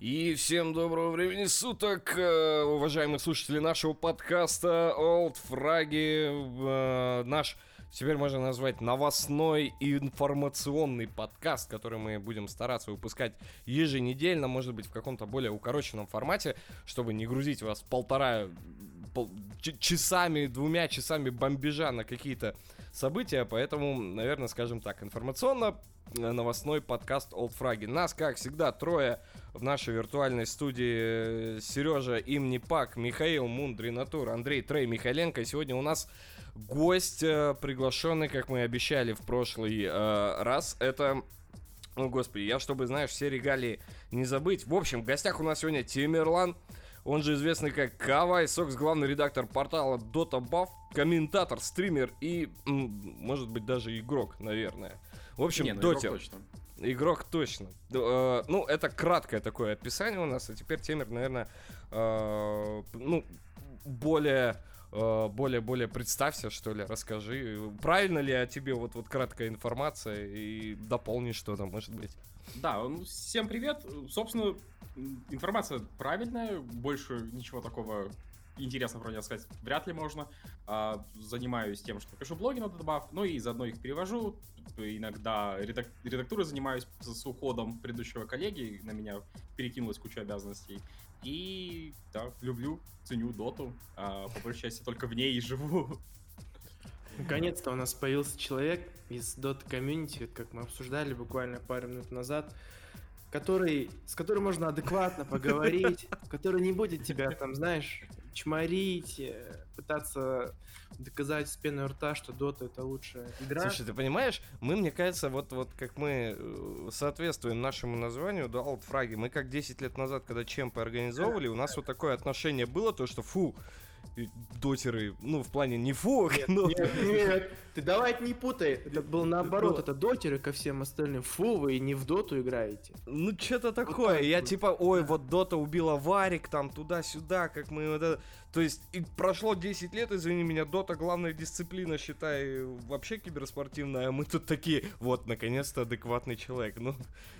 И всем доброго времени суток, э, уважаемые слушатели нашего подкаста Old Фраги. Э, наш, теперь можно назвать, новостной информационный подкаст, который мы будем стараться выпускать еженедельно, может быть, в каком-то более укороченном формате, чтобы не грузить вас полтора пол, часами, двумя часами бомбежа на какие-то события, поэтому, наверное, скажем так, информационно Э, новостной подкаст Old Фраги. Нас, как всегда, трое в нашей виртуальной студии. Сережа Имнипак, Михаил Мундринатур, Андрей Трей Михайленко. И сегодня у нас гость, э, приглашенный, как мы обещали в прошлый э, раз. Это ну, господи, я, чтобы, знаешь, все регалии не забыть. В общем, в гостях у нас сегодня Тимерлан, он же известный как Кавай Сокс, главный редактор портала Dota Buff, комментатор, стример и, может быть, даже игрок, наверное. В общем, Не, ну, Доте. Игрок точно. Игрок точно. Э, ну, это краткое такое описание у нас, а теперь Темер, наверное, э, ну, более э, более, более представься, что ли, расскажи, правильно ли о тебе вот, вот краткая информация и дополни что-то, может быть. Да, ну, всем привет. Собственно, информация правильная, больше ничего такого интересно него сказать вряд ли можно. А, занимаюсь тем, что пишу блоги на добав, ну и заодно их перевожу. Иногда редак- редактурой занимаюсь с уходом предыдущего коллеги, на меня перекинулась куча обязанностей. И да, люблю, ценю доту, а, по большей части только в ней и живу. Наконец-то у нас появился человек из Dota комьюнити, как мы обсуждали буквально пару минут назад, который, с которым можно адекватно поговорить, который не будет тебя там, знаешь, чморить, э, пытаться доказать с пеной рта, что Дота это лучшая игра. Слушай, ты понимаешь, мы, мне кажется, вот, вот как мы э, соответствуем нашему названию, да, Алтфраги, мы как 10 лет назад, когда чемпы организовывали, у нас вот такое отношение было, то что, фу, дотеры, ну, в плане не фу, нет, но... Нет, нет, ты давай это не путай. Это было наоборот, но... это дотеры ко всем остальным. Фу, вы не в доту играете. Ну, что-то такое. Вот Я типа, ой, вот дота убила Варик, там, туда-сюда, как мы вот это... То есть, и прошло 10 лет, извини меня, дота главная дисциплина, считай, вообще киберспортивная, а мы тут такие, вот, наконец-то адекватный человек. Ну,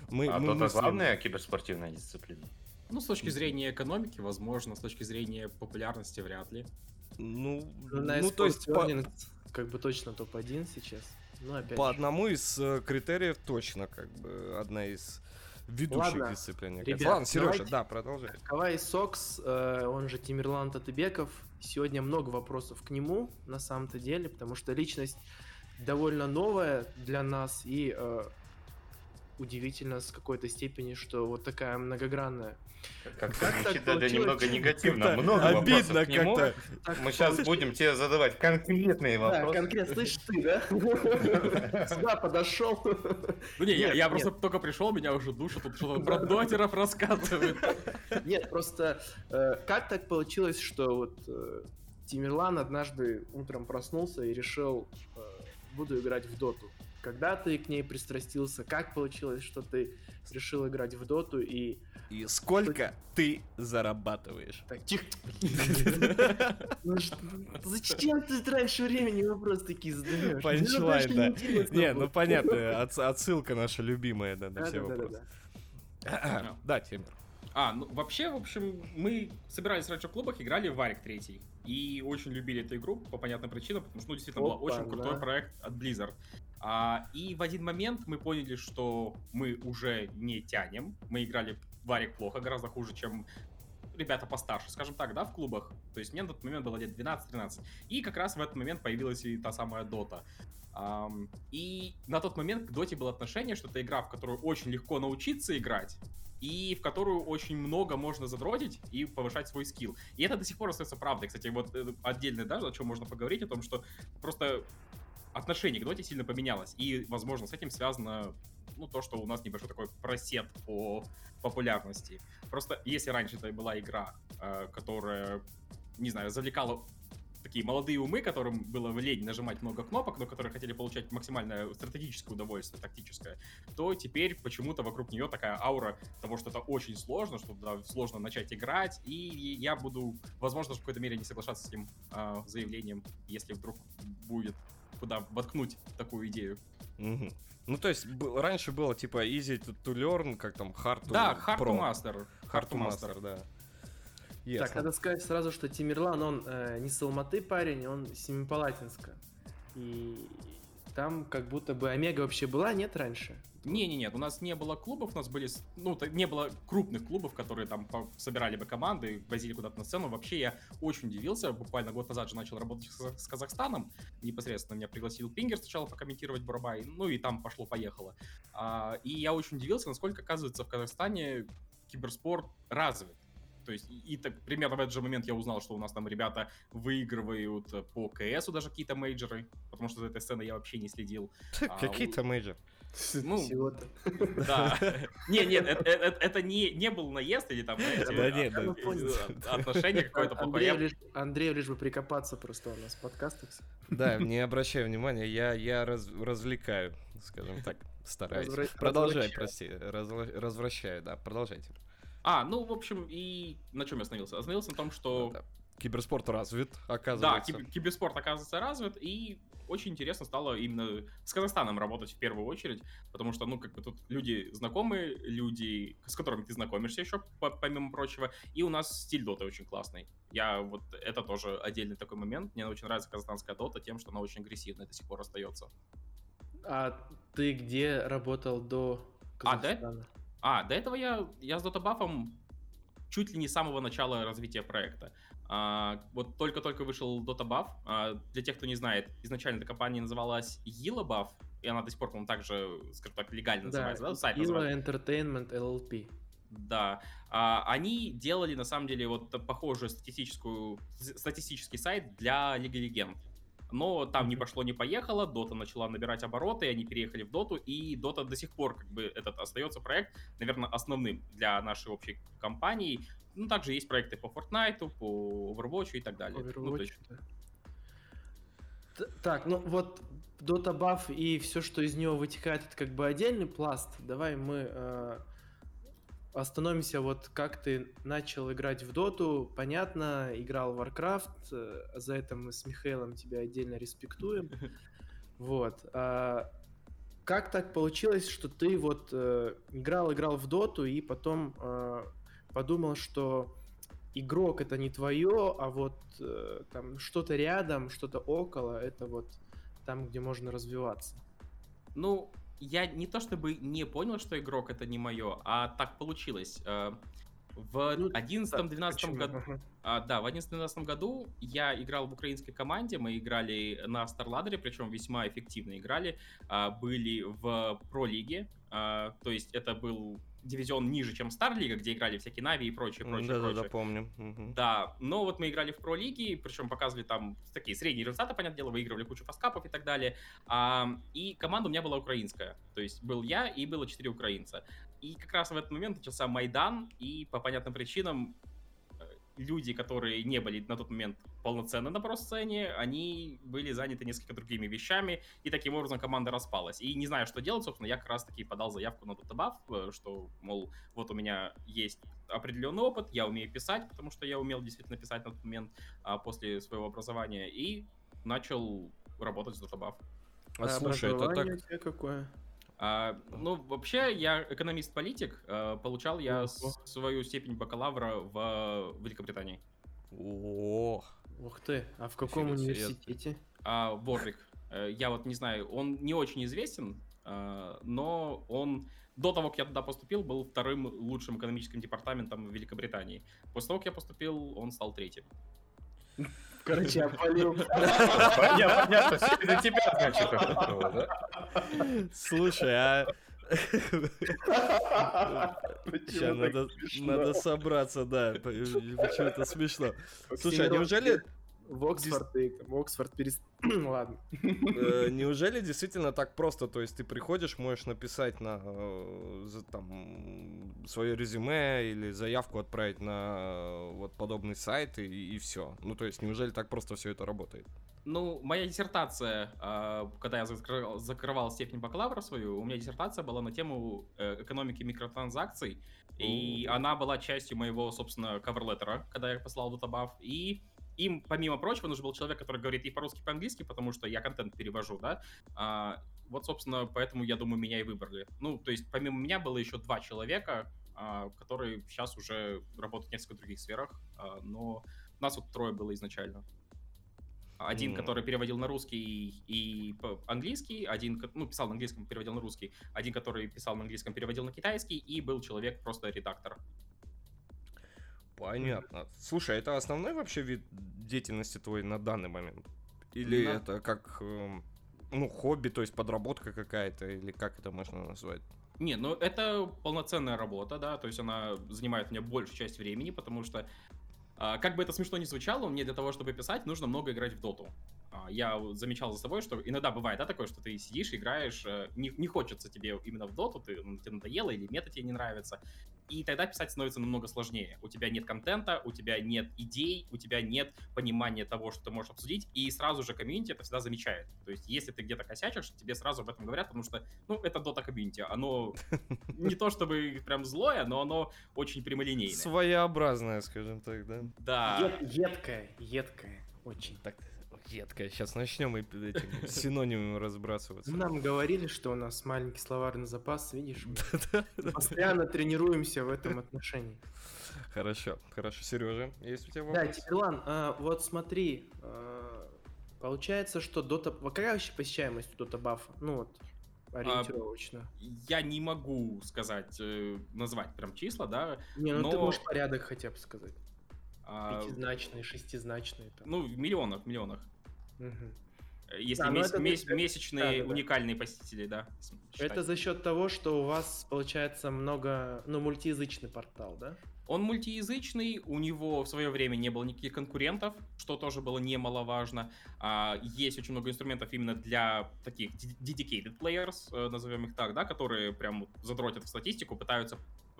мы, а мы дота главная киберспортивная дисциплина? Ну, с точки зрения экономики, возможно, с точки зрения популярности, вряд ли. Ну, ну, ну то есть... По... Как бы точно топ-1 сейчас. Ну, опять по же. одному из э, критериев точно, как бы, одна из ведущих Ладно, дисциплин. Ребят, Ладно, Сережа, да, продолжай. Кавай Сокс, э, он же Тимирлан Татыбеков. Сегодня много вопросов к нему, на самом-то деле, потому что личность довольно новая для нас, и э, удивительно с какой-то степени, что вот такая многогранная как, как звучит это немного негативно. Много обидно как-то. Мы сейчас будем тебе задавать конкретные вопросы. Да, конкретно. Слышь, ты, да? Сюда подошел. Ну не, я, я просто только пришел, меня уже душат, тут что-то про дотеров рассказывают. Нет, просто э, как так получилось, что вот э, Тимирлан однажды утром проснулся и решил, э, буду играть в доту. Когда ты к ней пристрастился, как получилось, что ты решил играть в доту и и сколько ты зарабатываешь? Так, тихо. Ну зачем ты раньше времени вопрос такие задаешь? Панчлайн, да. Не, ну понятно, отсылка наша любимая, да, на все вопросы. Да, Тимур. А, ну вообще, в общем, мы собирались раньше в клубах, играли в Варик 3. И очень любили эту игру по понятным причинам, потому что, ну, действительно, был очень крутой проект от Blizzard. А, и в один момент мы поняли, что мы уже не тянем. Мы играли Варик плохо, гораздо хуже, чем ребята постарше, скажем так, да, в клубах. То есть мне на тот момент было лет 12-13. И как раз в этот момент появилась и та самая Дота. Um, и на тот момент к Доте было отношение, что это игра, в которую очень легко научиться играть, и в которую очень много можно задротить и повышать свой скилл. И это до сих пор остается правдой. Кстати, вот э, отдельно даже о чем можно поговорить, о том, что просто отношение к Доте сильно поменялось. И, возможно, с этим связано ну, то, что у нас небольшой такой просед по популярности. Просто если раньше это была игра, э, которая, не знаю, завлекала такие молодые умы, которым было лень нажимать много кнопок, но которые хотели получать максимальное стратегическое удовольствие, тактическое, то теперь почему-то вокруг нее такая аура того, что это очень сложно, что да, сложно начать играть, и я буду, возможно, в какой-то мере не соглашаться с этим э, заявлением, если вдруг будет куда воткнуть такую идею. Угу. Ну, то есть, раньше было типа easy to, to learn, как там hard to Да, hard pro. to master. Хартмастер, да. Ясно. Так, надо сказать сразу, что Тимирлан, он э, не с Алматы парень, он с Семипалатинска. И там как будто бы Омега вообще была, нет, раньше? Не-не-не, у нас не было клубов, у нас были, ну, не было крупных клубов, которые там собирали бы команды, возили куда-то на сцену. Вообще я очень удивился, буквально год назад же начал работать с, Казахстаном, непосредственно меня пригласил Пингер сначала покомментировать Бурабай, ну и там пошло-поехало. А, и я очень удивился, насколько, оказывается, в Казахстане киберспорт развит. То есть, и так, примерно в этот же момент я узнал, что у нас там ребята выигрывают по КСу даже какие-то мейджоры, потому что за этой сценой я вообще не следил. Какие-то мейджоры? Ну. Да. Не, нет, это не, не был наезд или там, да, нет, да. отношение какое-то лишь, Андрею лишь бы прикопаться просто у нас в подкастах. Да, не обращаю внимания, я, я раз, развлекаю, скажем так, стараюсь. Развра... Продолжай, прости, развращаю, да, продолжайте. А, ну, в общем, и на чем я остановился? Остановился на том, что... Да, да. Киберспорт развит, оказывается. Да, киберспорт оказывается развит, и очень интересно стало именно с Казахстаном работать в первую очередь, потому что, ну, как бы тут люди знакомые, люди, с которыми ты знакомишься еще, помимо прочего, и у нас стиль доты очень классный. Я вот, это тоже отдельный такой момент. Мне очень нравится казахстанская дота тем, что она очень агрессивная до сих пор остается. А ты где работал до Казахстана? А, да? А, до этого я, я с Дотобафом чуть ли не с самого начала развития проекта. А, вот только-только вышел Dota А, для тех, кто не знает, изначально эта компания называлась Yilla и она до сих пор, по-моему, также, скажем так, легально называется, да? Сайт Yilla Entertainment LLP. Да. А, они делали, на самом деле, вот похожую статистическую, статистический сайт для Лиги Легенд но там не пошло, не поехало, Дота начала набирать обороты, и они переехали в Доту, и Дота до сих пор, как бы, этот остается проект, наверное, основным для нашей общей компании. Ну, также есть проекты по Fortnite, по Overwatch и так далее. Overwatch, ну, есть... да. Так, ну вот Dota Buff и все, что из него вытекает, это как бы отдельный пласт. Давай мы э, остановимся, вот как ты начал играть в доту, понятно, играл в Warcraft, э, за это мы с Михаилом тебя отдельно респектуем. Вот. А как так получилось, что ты вот э, играл, играл в доту и потом э, подумал, что игрок это не твое, а вот э, там что-то рядом, что-то около, это вот там, где можно развиваться? Ну, я не то чтобы не понял, что игрок это не мое, а так получилось. Э, в 11-12 ну, году, а, да, в 11-12 году я играл в украинской команде, мы играли на Старладере, причем весьма эффективно играли, а, были в про-лиге, а, то есть это был дивизион ниже, чем Старлига, где играли всякие Нави и прочее, прочее, да, прочее. Да, да, помню. Угу. Да, но вот мы играли в про лиги, причем показывали там такие средние результаты, понятное дело, выигрывали кучу фаскапов и так далее. А, и команда у меня была украинская, то есть был я и было четыре украинца. И как раз в этот момент начался Майдан, и по понятным причинам люди, которые не были на тот момент полноценно на про-сцене, они были заняты несколько другими вещами, и таким образом команда распалась. И не знаю, что делать, собственно, я как раз-таки подал заявку на Датабаф, э, что, мол, вот у меня есть определенный опыт, я умею писать, потому что я умел действительно писать на тот момент а, после своего образования, и начал работать с Датабаф. А, а слушай, это так... какое? А, ну, вообще, я экономист-политик. А, получал я свою степень бакалавра в Великобритании. О, Ух ты, а в каком университете? А, Ворвик. Э, я вот не знаю, он не очень известен, но он до того, как я туда поступил, был вторым лучшим экономическим департаментом в Великобритании. После того, как я поступил, он стал третьим. Короче, опалил. Понятно, все тебя, значит, да? Слушай, а... Сейчас надо, надо собраться, да. Почему-то смешно. Слушай, а неужели в Оксфорд, ты там, Оксфорд перест... Ладно. Э, неужели действительно так просто? То есть ты приходишь, можешь написать на э, там свое резюме или заявку отправить на э, вот подобный сайт и, и все. Ну то есть неужели так просто все это работает? Ну, моя диссертация, когда я закрывал, закрывал степень бакалавра свою, у меня диссертация была на тему экономики микротранзакций, и она была частью моего, собственно, каверлеттера, когда я послал Датабаф, и им, помимо прочего, нужен был человек, который говорит и по-русски, и по-английски, потому что я контент перевожу, да. А, вот, собственно, поэтому, я думаю, меня и выбрали. Ну, то есть, помимо меня было еще два человека, а, который сейчас уже работает в несколько других сферах, а, но нас вот трое было изначально. Один, mm. который переводил на русский и английский, один, ну, писал на английском, переводил на русский, один, который писал на английском, переводил на китайский, и был человек просто редактор. Понятно. Слушай, а это основной вообще вид деятельности твой на данный момент? Или на... это как, эм, ну, хобби, то есть подработка какая-то, или как это можно назвать? Не, ну это полноценная работа, да, то есть она занимает у меня большую часть времени, потому что а, как бы это смешно ни звучало, мне для того, чтобы писать, нужно много играть в доту. А, я замечал за собой, что иногда бывает, да, такое, что ты сидишь, играешь, э, не, не хочется тебе именно в доту, ты, ну, тебе надоело или мета тебе не нравится, и тогда писать становится намного сложнее. У тебя нет контента, у тебя нет идей, у тебя нет понимания того, что ты можешь обсудить, и сразу же комьюнити это всегда замечает. То есть, если ты где-то косячишь, тебе сразу об этом говорят, потому что, ну, это дота комьюнити, оно не то чтобы прям злое, но оно очень прямолинейное. Своеобразное, скажем так, да? Да. Едкое, едкое, очень. Так, едкая. Сейчас начнем и этим синонимами разбрасываться. Нам говорили, что у нас маленький словарный запас, видишь? Постоянно тренируемся в этом отношении. Хорошо, хорошо. Сережа, есть у тебя вопрос? Да, Тигрлан, а, вот смотри, а, получается, что дота... Какая вообще посещаемость у дота бафа? Ну вот, ориентировочно. А, я не могу сказать, э, назвать прям числа, да. Не, ну но... ты можешь порядок хотя бы сказать. Пятизначные, шестизначные. Там. Ну, в миллионах, в миллионах. Угу. Если да, месяц, это... месяц, месячные да, да, уникальные да. посетители, да. Считать. Это за счет того, что у вас получается много, ну, мультиязычный портал, да? Он мультиязычный, у него в свое время не было никаких конкурентов, что тоже было немаловажно. А, есть очень много инструментов именно для таких dedicated players, э, назовем их так, да, которые прям задротят в статистику, пытаются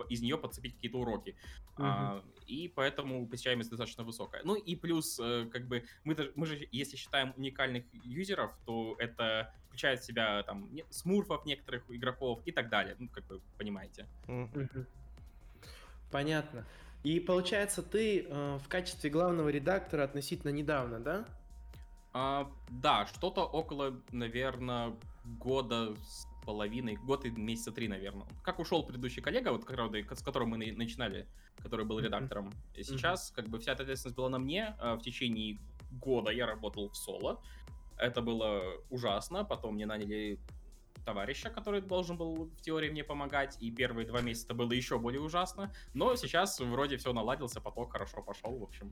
из нее подцепить какие-то уроки. Uh-huh. А, и поэтому посещаемость достаточно высокая. Ну и плюс, э, как бы, мы, мы же, если считаем уникальных юзеров, то это включает в себя там смурфов некоторых игроков и так далее. Ну, как вы понимаете. Uh-huh. Понятно. И получается, ты э, в качестве главного редактора относительно недавно, да? А, да, что-то около, наверное, года с половиной, год и месяца три, наверное. Как ушел предыдущий коллега, вот, с которым мы начинали, который был редактором. И сейчас, как бы, вся эта ответственность была на мне. А в течение года я работал в соло. Это было ужасно. Потом мне наняли товарища, который должен был в теории мне помогать, и первые два месяца было еще более ужасно, но сейчас вроде все наладился, поток хорошо пошел, в общем.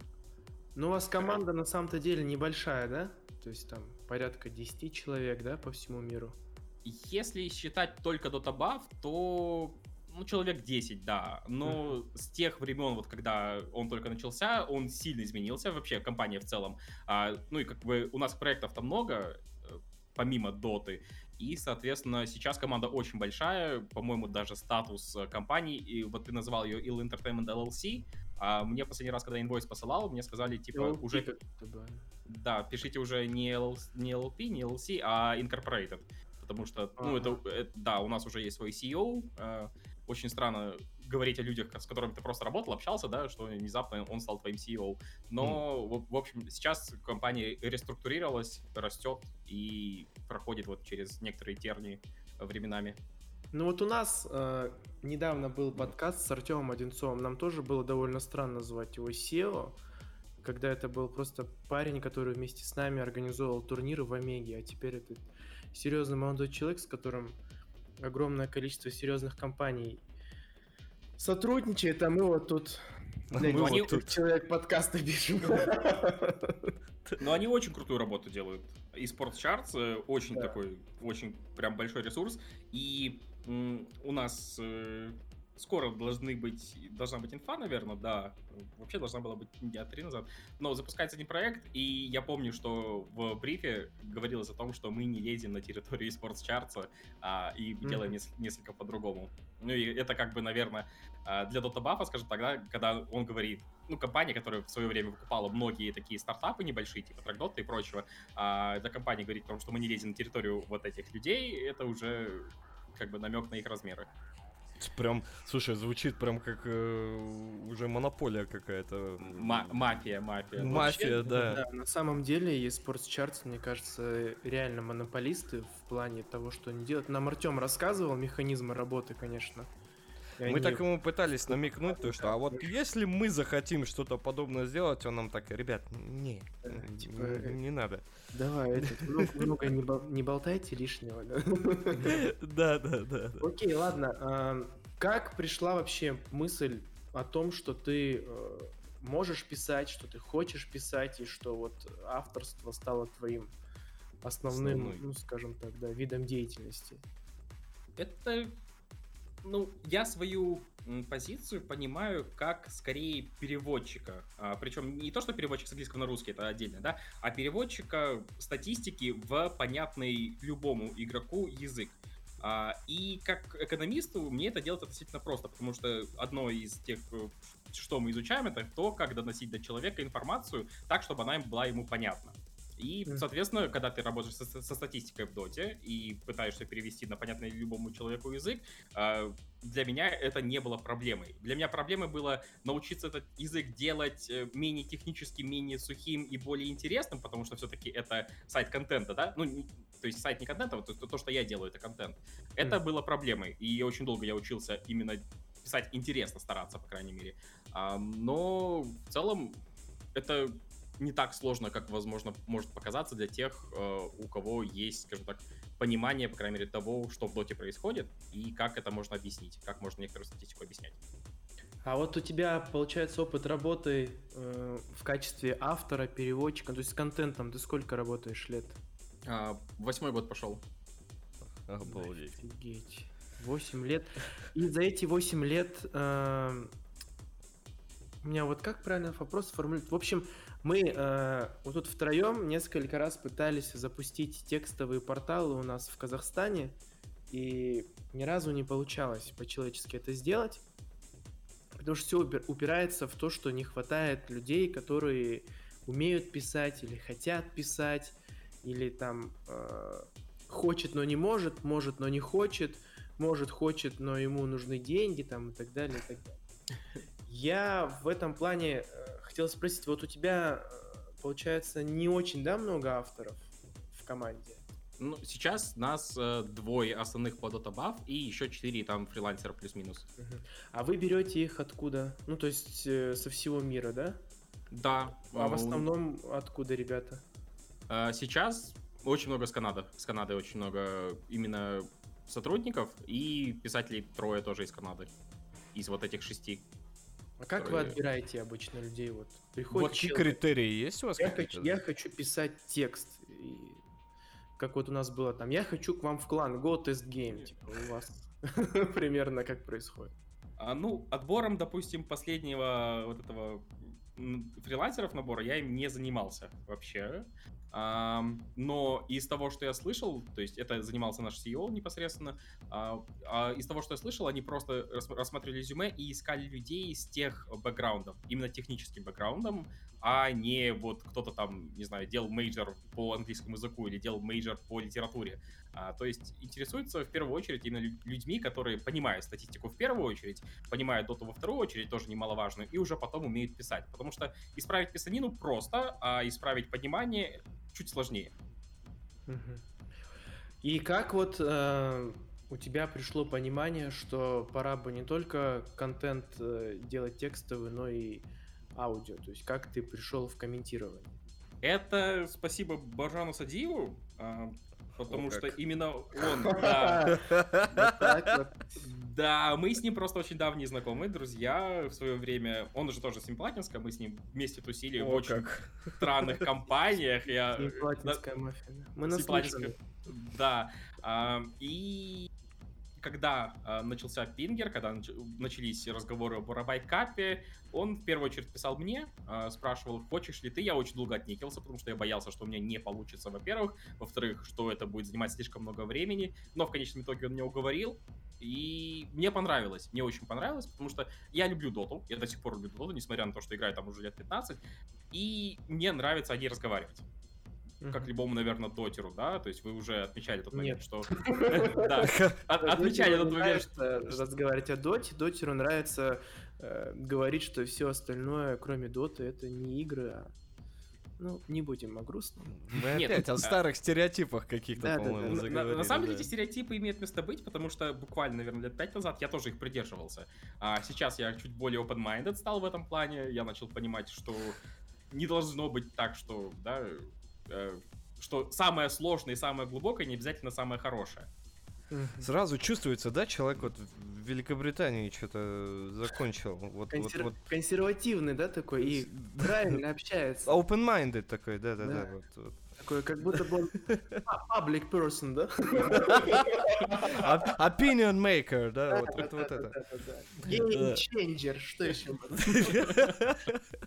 Ну, у вас команда на самом-то деле небольшая, да? То есть там порядка 10 человек, да, по всему миру? Если считать только Dota Buff, то ну, человек 10, да. Но с тех времен, вот когда он только начался, он сильно изменился, вообще компания в целом. А, ну и как бы у нас проектов-то много, э, помимо Доты. И, соответственно, сейчас команда очень большая, по-моему, даже статус э, компании, и вот ты назвал ее Ill Entertainment LLC, а мне последний раз, когда инвойс посылал, мне сказали, типа, LLP уже... Да, пишите уже не, LL... не LLP, не LLC, а Incorporated потому что, ну, это, это, да, у нас уже есть свой CEO, э, очень странно говорить о людях, с которыми ты просто работал, общался, да, что внезапно он стал твоим CEO. Но, mm. в, в общем, сейчас компания реструктурировалась, растет и проходит вот через некоторые тернии временами. Ну вот у нас э, недавно был подкаст с Артемом Одинцовым. Нам тоже было довольно странно звать его SEO, когда это был просто парень, который вместе с нами организовал турниры в Омеге, а теперь это серьезный молодой человек, с которым огромное количество серьезных компаний сотрудничает, а мы вот тут для мы вот тут. человек подкаста пишем. Но они очень крутую работу делают. И Sports Charts э, очень да. такой, очень прям большой ресурс. И у нас э, скоро должны быть, должна быть инфа, наверное, да. Вообще должна была быть дня три назад. Но запускается один проект, и я помню, что в брифе говорилось о том, что мы не лезем на территорию eSports Charts, а, и mm-hmm. делаем нес- несколько по-другому. Ну и это как бы, наверное, а, для Dota Buff, скажем тогда, когда он говорит, ну, компания, которая в свое время выкупала многие такие стартапы небольшие, типа Trackdot и прочего, а, эта компания говорит о том, что мы не лезем на территорию вот этих людей, это уже как бы намек на их размеры. Прям, слушай, звучит прям как э, уже монополия какая-то. мафия, мафия. Мафия, Вообще, да. да. На самом деле, eSports Charts, мне кажется, реально монополисты в плане того, что они делают. Нам Артем рассказывал механизмы работы, конечно. Мы они- так ему пытались намекнуть, то что, а вот если мы захотим что-то подобное сделать, он нам так, ребят, не, типа, не, не надо. Давай, этот, много, много не, бол- не болтайте лишнего. да. Да, да. Окей, ладно. а, Как пришла вообще мысль о том, что ты э, можешь писать, что ты хочешь писать, и что вот авторство стало твоим основным, Основной. ну, скажем так, да, видом деятельности? Это, ну, я свою позицию понимаю как скорее переводчика. причем не то, что переводчик с английского на русский, это отдельно, да, а переводчика статистики в понятный любому игроку язык. А, и как экономисту мне это делать относительно просто, потому что одно из тех, э, что мы изучаем, это то, как доносить до человека информацию так, чтобы она была ему понятна. И, соответственно, когда ты работаешь со, со статистикой в доте и пытаешься перевести на понятный любому человеку язык, а, для меня это не было проблемой. Для меня проблемой было научиться этот язык делать э, менее техническим, менее сухим и более интересным, потому что все-таки это сайт контента, да? Ну, то есть сайт не контента, вот то, то, что я делаю, это контент. Это Мгм. было проблемой, и очень долго я учился именно писать интересно, стараться, по крайней мере. А, но в целом это не так сложно, как, возможно, может показаться для тех, э, у кого есть, скажем так, понимание, по крайней мере, того, что в доте происходит, и как это можно объяснить, как можно некоторую статистику объяснять. А вот у тебя, получается, опыт работы э, в качестве автора, переводчика, то есть с контентом, ты сколько работаешь лет? А, восьмой год пошел. Обалдеть. Офигеть. 8 лет. И за эти 8 лет э, у меня вот как правильно вопрос сформулировать? В общем, мы э, вот тут втроем несколько раз пытались запустить текстовые порталы у нас в Казахстане, и ни разу не получалось по-человечески это сделать. Потому что все упирается в то, что не хватает людей, которые умеют писать или хотят писать, или там э, хочет, но не может, может, но не хочет, может, хочет, но ему нужны деньги, там, и так далее, и так далее. Я в этом плане э, хотел спросить, вот у тебя, э, получается, не очень, да, много авторов в команде? Ну, сейчас нас э, двое основных по Dota Buff и еще четыре там фрилансера плюс-минус. Мгм. А вы берете их откуда? Ну, то есть э, со всего мира, да? Да. А в э, основном откуда, ребята? э, сейчас очень много с Канады. С Канады очень много именно сотрудников и писателей трое тоже из Канады. Из вот этих шести. А как вы отбираете обычно людей? Вот приходит Вот какие человек, критерии есть у вас? я хочу, я хочу писать текст. И как вот у нас было там, я хочу к вам в клан, go test game. Типа у вас примерно как происходит. А, ну, отбором, допустим, последнего вот этого фрилансеров набора я им не занимался вообще. Но из того, что я слышал, то есть это занимался наш CEO непосредственно, а, а из того, что я слышал, они просто рас- рассматривали резюме и искали людей с тех бэкграундом, именно техническим бэкграундом, а не вот кто-то там, не знаю, делал мейджор по английскому языку или делал мейджор по литературе. А, то есть интересуются в первую очередь именно лю- людьми, которые понимают статистику в первую очередь, понимают доту во вторую очередь, тоже немаловажную, и уже потом умеют писать. Потому что исправить писанину просто, а исправить понимание чуть сложнее. И как вот э, у тебя пришло понимание, что пора бы не только контент э, делать текстовый, но и аудио? То есть как ты пришел в комментирование? Это спасибо Баржану Садиеву, а, потому О, что как. именно он, да. Да, мы с ним просто очень давние знакомые, друзья в свое время. Он уже тоже Симплатинска, мы с ним вместе тусили в очень странных компаниях. Я, Симплатинская мафия. да. Мы Симплатинская. наслышаны. Да. а, И когда а, начался Пингер, когда нач- начались разговоры об Урабайт-капе, он в первую очередь писал мне, а, спрашивал, хочешь ли ты. Я очень долго отнекился, потому что я боялся, что у меня не получится, во-первых. Во-вторых, что это будет занимать слишком много времени. Но в конечном итоге он меня уговорил. И мне понравилось, мне очень понравилось, потому что я люблю доту, я до сих пор люблю доту, несмотря на то, что играю там уже лет 15, и мне нравится о ней разговаривать как Мгм. любому, наверное, дотеру, да, то есть вы уже отмечали тот момент, Нет. что... Да, от- отмечали Дотеру тот не момент, что... нравится разговаривать о доте. Дотеру нравится э, говорить, что все остальное, кроме доты, это не игры, а Ну, не будем о грустном. Мы Нет, опять о а- старых стереотипах каких-то, Да, да, да. по-моему, На- на, самом деле да. эти стереотипы имеют место быть, потому что буквально, наверное, лет пять назад я тоже их придерживался. А сейчас я чуть более open-minded стал в этом плане. Я начал понимать, что не должно быть так, что, да, что самое сложное и самое глубокое не обязательно самое хорошее. Сразу чувствуется, да, человек вот в Великобритании что-то закончил. Вот, вот, Консер- вот. Консервативный, да, такой, и правильно общается. Open-minded такой, да-да-да. Да. вот, вот. Такой, как будто бы он а, public person, да? Opinion maker, да, вот, вот, вот это. Game changer, что еще?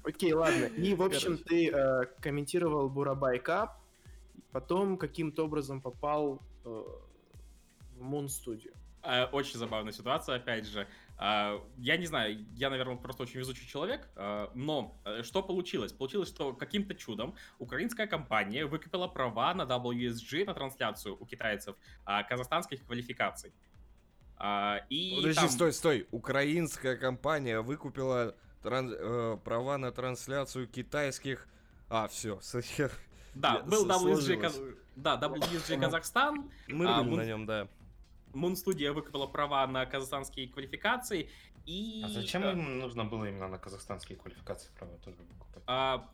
Окей, ладно. И, в общем, ты э, комментировал Бурабай Кап, потом каким-то образом попал э, в Moon Studio. Э, Очень забавная ситуация, опять же. А, Я не знаю, я, наверное, просто очень везучий человек, а, но э, что получилось? Получилось, что каким-то чудом украинская компания выкупила права на WSG, на трансляцию у китайцев а, казахстанских квалификаций. И Подожди, там- стой, стой. Украинская компания выкупила тран- э, права на трансляцию китайских... А, все, Да, был WSG. Каз- да, WSG Казахстан, мы А, на нем, да. Moon Studio выкупила права на казахстанские квалификации, и... А зачем э, им нужно было именно на казахстанские квалификации права тоже выкупать? А,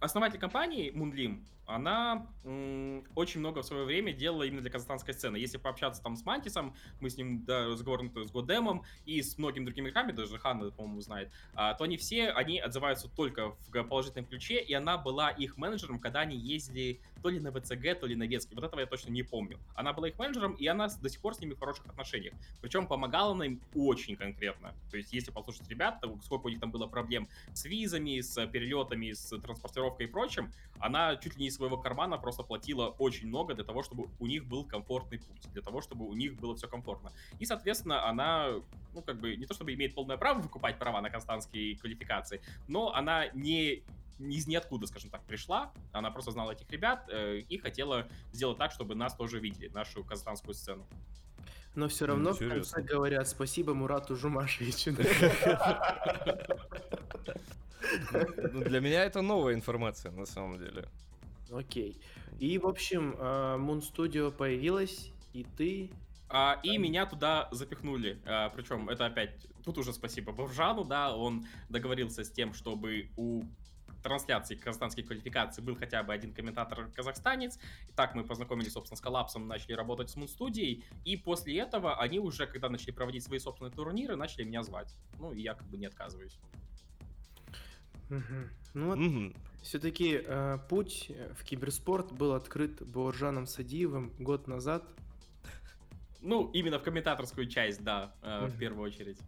основатель компании Мунлим, она м, очень много в свое время делала именно для казахстанской сцены. Если пообщаться там с Мантисом, мы с ним да, разговариваем с Годемом и с многими другими игроками, даже Ханна, по-моему, знает, а, то они все, они отзываются только в положительном ключе, и она была их менеджером, когда они ездили то ли на ВЦГ, то ли на Ветский. Вот этого я точно не помню. Она была их менеджером, и она до сих пор с ними в хороших отношениях. Причем помогала она им очень конкретно. То есть, если послушать ребят, то сколько у них там было проблем с визами, с перелетами, с транспортировкой и прочим, она чуть ли не из своего кармана просто платила очень много для того, чтобы у них был комфортный путь, для того, чтобы у них было все комфортно. И, соответственно, она, ну, как бы, не то чтобы имеет полное право выкупать права на казахстанские квалификации, но она не из ниоткуда, скажем так, пришла. Она просто знала этих ребят э, и хотела сделать так, чтобы нас тоже видели, нашу казахстанскую сцену. Но все равно в Интересно. конце говорят спасибо Мурату Жумашевичу. Ну, для меня это новая информация, на самом деле. Окей. И, в общем, э, Moon Studio появилась, и ты... А, и меня туда запихнули. причем это опять, тут уже спасибо Бавжану, да, он договорился с тем, чтобы у трансляции казахстанских квалификаций был хотя бы один комментатор-казахстанец. И так мы познакомились, собственно, с коллапсом, начали работать с Moon Studio, и после этого они уже, когда начали проводить свои собственные турниры, начали меня звать. Ну, и я как бы не отказываюсь. Мгм. Ну вот, Мгм. все-таки путь э, в киберспорт был открыт Бауржаном Садиевым год назад. Ну, именно в комментаторскую часть, да, э, в Мгм. первую очередь.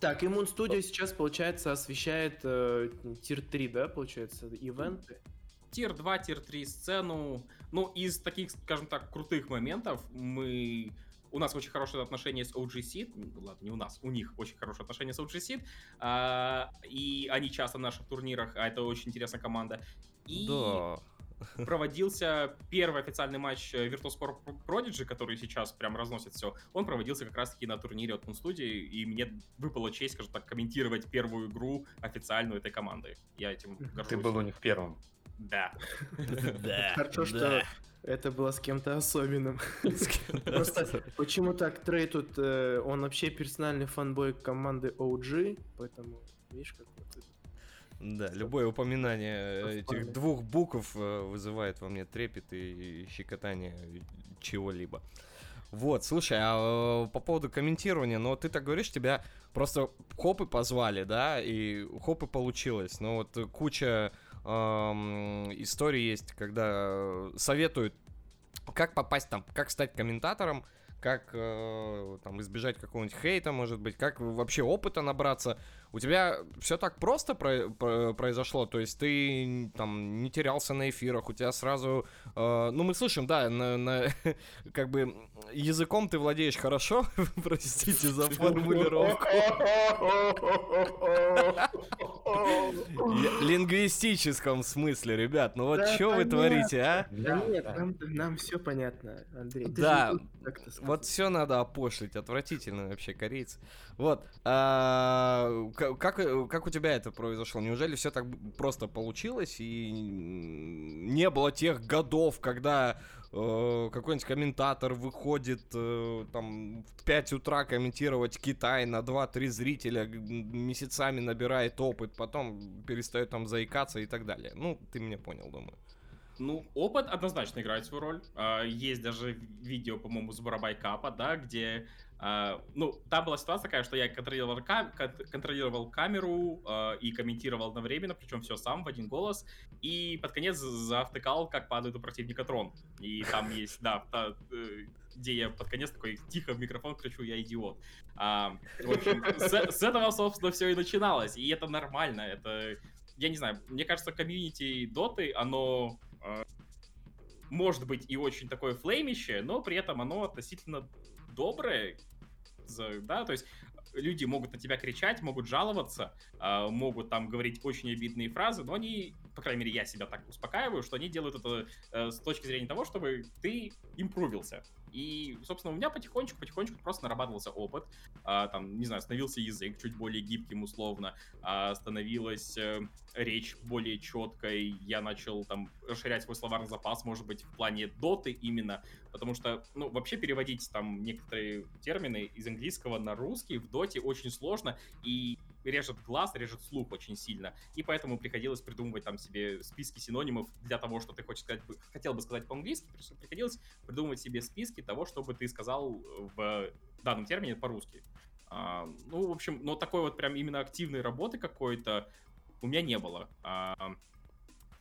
Так, и Moon Studio сейчас, получается, освещает э, тир-3, да, получается, ивенты. Тир 2, тир 3 сцену. Ну, из таких, скажем так, крутых моментов мы... У нас очень хорошие отношения с OG Seed. Ну, Ладно, не у нас, у них очень хорошие отношения с OG Seed. А, и они часто на наших турнирах, а это очень интересная команда. И Да. проводился первый официальный матч э, Virtus.pro Prodigy, который сейчас прям разносит все. Он проводился как раз-таки на турнире от Moon Studio, и мне выпала честь, скажем так, комментировать первую игру официальную этой команды. Я этим горжусь. Ты был у них первым. Да. Да. Хорошо, что это было с кем-то особенным. Просто почему так Трей тут, э, он вообще персональный фанбой команды OG, поэтому, видишь, как вот это. Да, любое упоминание этих двух букв э, вызывает во мне трепет и щекотание чего-либо. Вот, слушай, а э, по поводу комментирования, ну ты так говоришь, тебя просто хопы позвали, да, и хопы получилось, но вот куча эм, историй есть, когда советуют, как попасть там, как стать комментатором, как э, там избежать какого-нибудь хейта, может быть, как вообще опыта набраться. У тебя все так просто про- про- произошло, то есть ты там не терялся на эфирах, у тебя сразу, э, ну мы слышим, да, на, на- как бы языком ты владеешь хорошо, простите за формулировку. Лингвистическом смысле, ребят. Ну вот что вы творите, а? Да нет, нам все понятно, Андрей. Да, вот все надо опошлить. Отвратительно вообще корейцы. Вот. Как, как у тебя это произошло? Неужели все так просто получилось и не было тех годов, когда э, какой-нибудь комментатор выходит э, там в 5 утра комментировать Китай на 2-3 зрителя, месяцами набирает опыт, потом перестает там заикаться и так далее. Ну, ты меня понял, думаю. Ну, опыт однозначно играет свою роль. А, есть даже видео, по-моему, с Барабайкапа, да, где Uh, ну, там была ситуация такая, что я контролировал, кам- контролировал камеру uh, и комментировал одновременно, причем все сам в один голос, и под конец завтыкал, как падает у противника трон. И там есть, да, та, э, где я под конец такой тихо в микрофон кричу, я идиот. А, в общем, с, с этого, собственно, все и начиналось. И это нормально. Это, я не знаю, мне кажется, комьюнити доты, оно может быть и очень такое флеймище, но при этом оно относительно доброе, да, то есть люди могут на тебя кричать, могут жаловаться, э, могут там говорить очень обидные фразы, но они, по крайней мере, я себя так успокаиваю, что они делают это э, с точки зрения того, чтобы ты импровился. И, собственно, у меня потихонечку-потихонечку просто нарабатывался опыт. А, там, не знаю, становился язык чуть более гибким условно, а, становилась э, речь более четкой. Я начал там расширять свой словарный запас, может быть, в плане доты именно, потому что, ну, вообще переводить там некоторые термины из английского на русский в доте очень сложно, и режет глаз, режет слух очень сильно. И поэтому приходилось придумывать там себе списки синонимов для того, что ты хочешь сказать, хотел бы сказать по-английски, приходилось придумывать себе списки того, чтобы ты сказал в данном термине по-русски. А, ну, в общем, но такой вот прям именно активной работы какой-то у меня не было. А,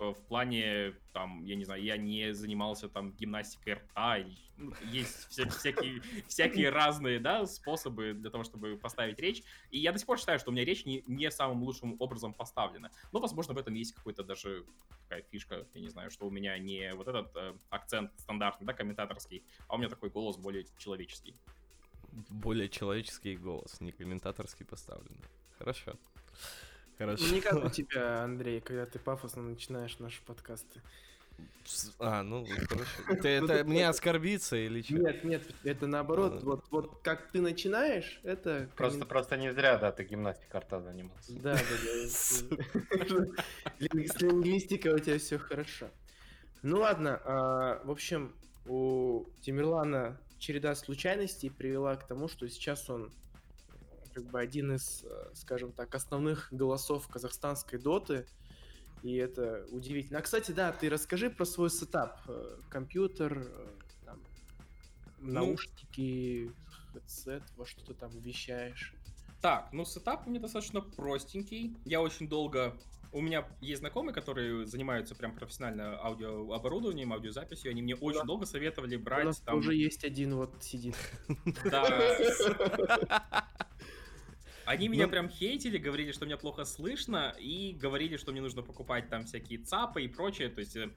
в плане, там, я не знаю, я не занимался там гимнастикой рта, ну, есть вся, всякие, всякие разные, да, способы для того, чтобы поставить речь, и я до сих пор считаю, что у меня речь не, не самым лучшим образом поставлена, но, возможно, в этом есть какой-то даже такая фишка, я не знаю, что у меня не вот этот э, акцент стандартный, да, комментаторский, а у меня такой голос более человеческий. Более человеческий голос, не комментаторский поставленный. Хорошо. Хорошо. Ну, не как у тебя, Андрей, когда ты пафосно начинаешь наши подкасты. А, ну, хорошо. Ты это мне оскорбиться или что? Нет, нет, это наоборот. Вот, вот как ты начинаешь, это... Просто, просто не зря, да, ты гимнастикой арта занимался. Да, да, да. С лингвистикой у тебя все хорошо. Ну ладно, а, в общем, у Тимирлана череда случайностей привела к тому, что сейчас он как бы один из, э, скажем так, основных голосов казахстанской доты. И это удивительно. А, кстати, да, ты расскажи про свой сетап. Э, компьютер, э, там, ну, наушники, headset, во что ты там вещаешь. Так, ну сетап у меня достаточно простенький. Я очень долго... У меня есть знакомые, которые занимаются прям профессионально аудиооборудованием, аудиозаписью. Они мне очень да. долго советовали брать У нас там... уже есть один вот сидит. Да. Они меня ну... прям хейтили, говорили, что меня плохо слышно, и говорили, что мне нужно покупать там всякие ЦАПы и прочее, то есть э,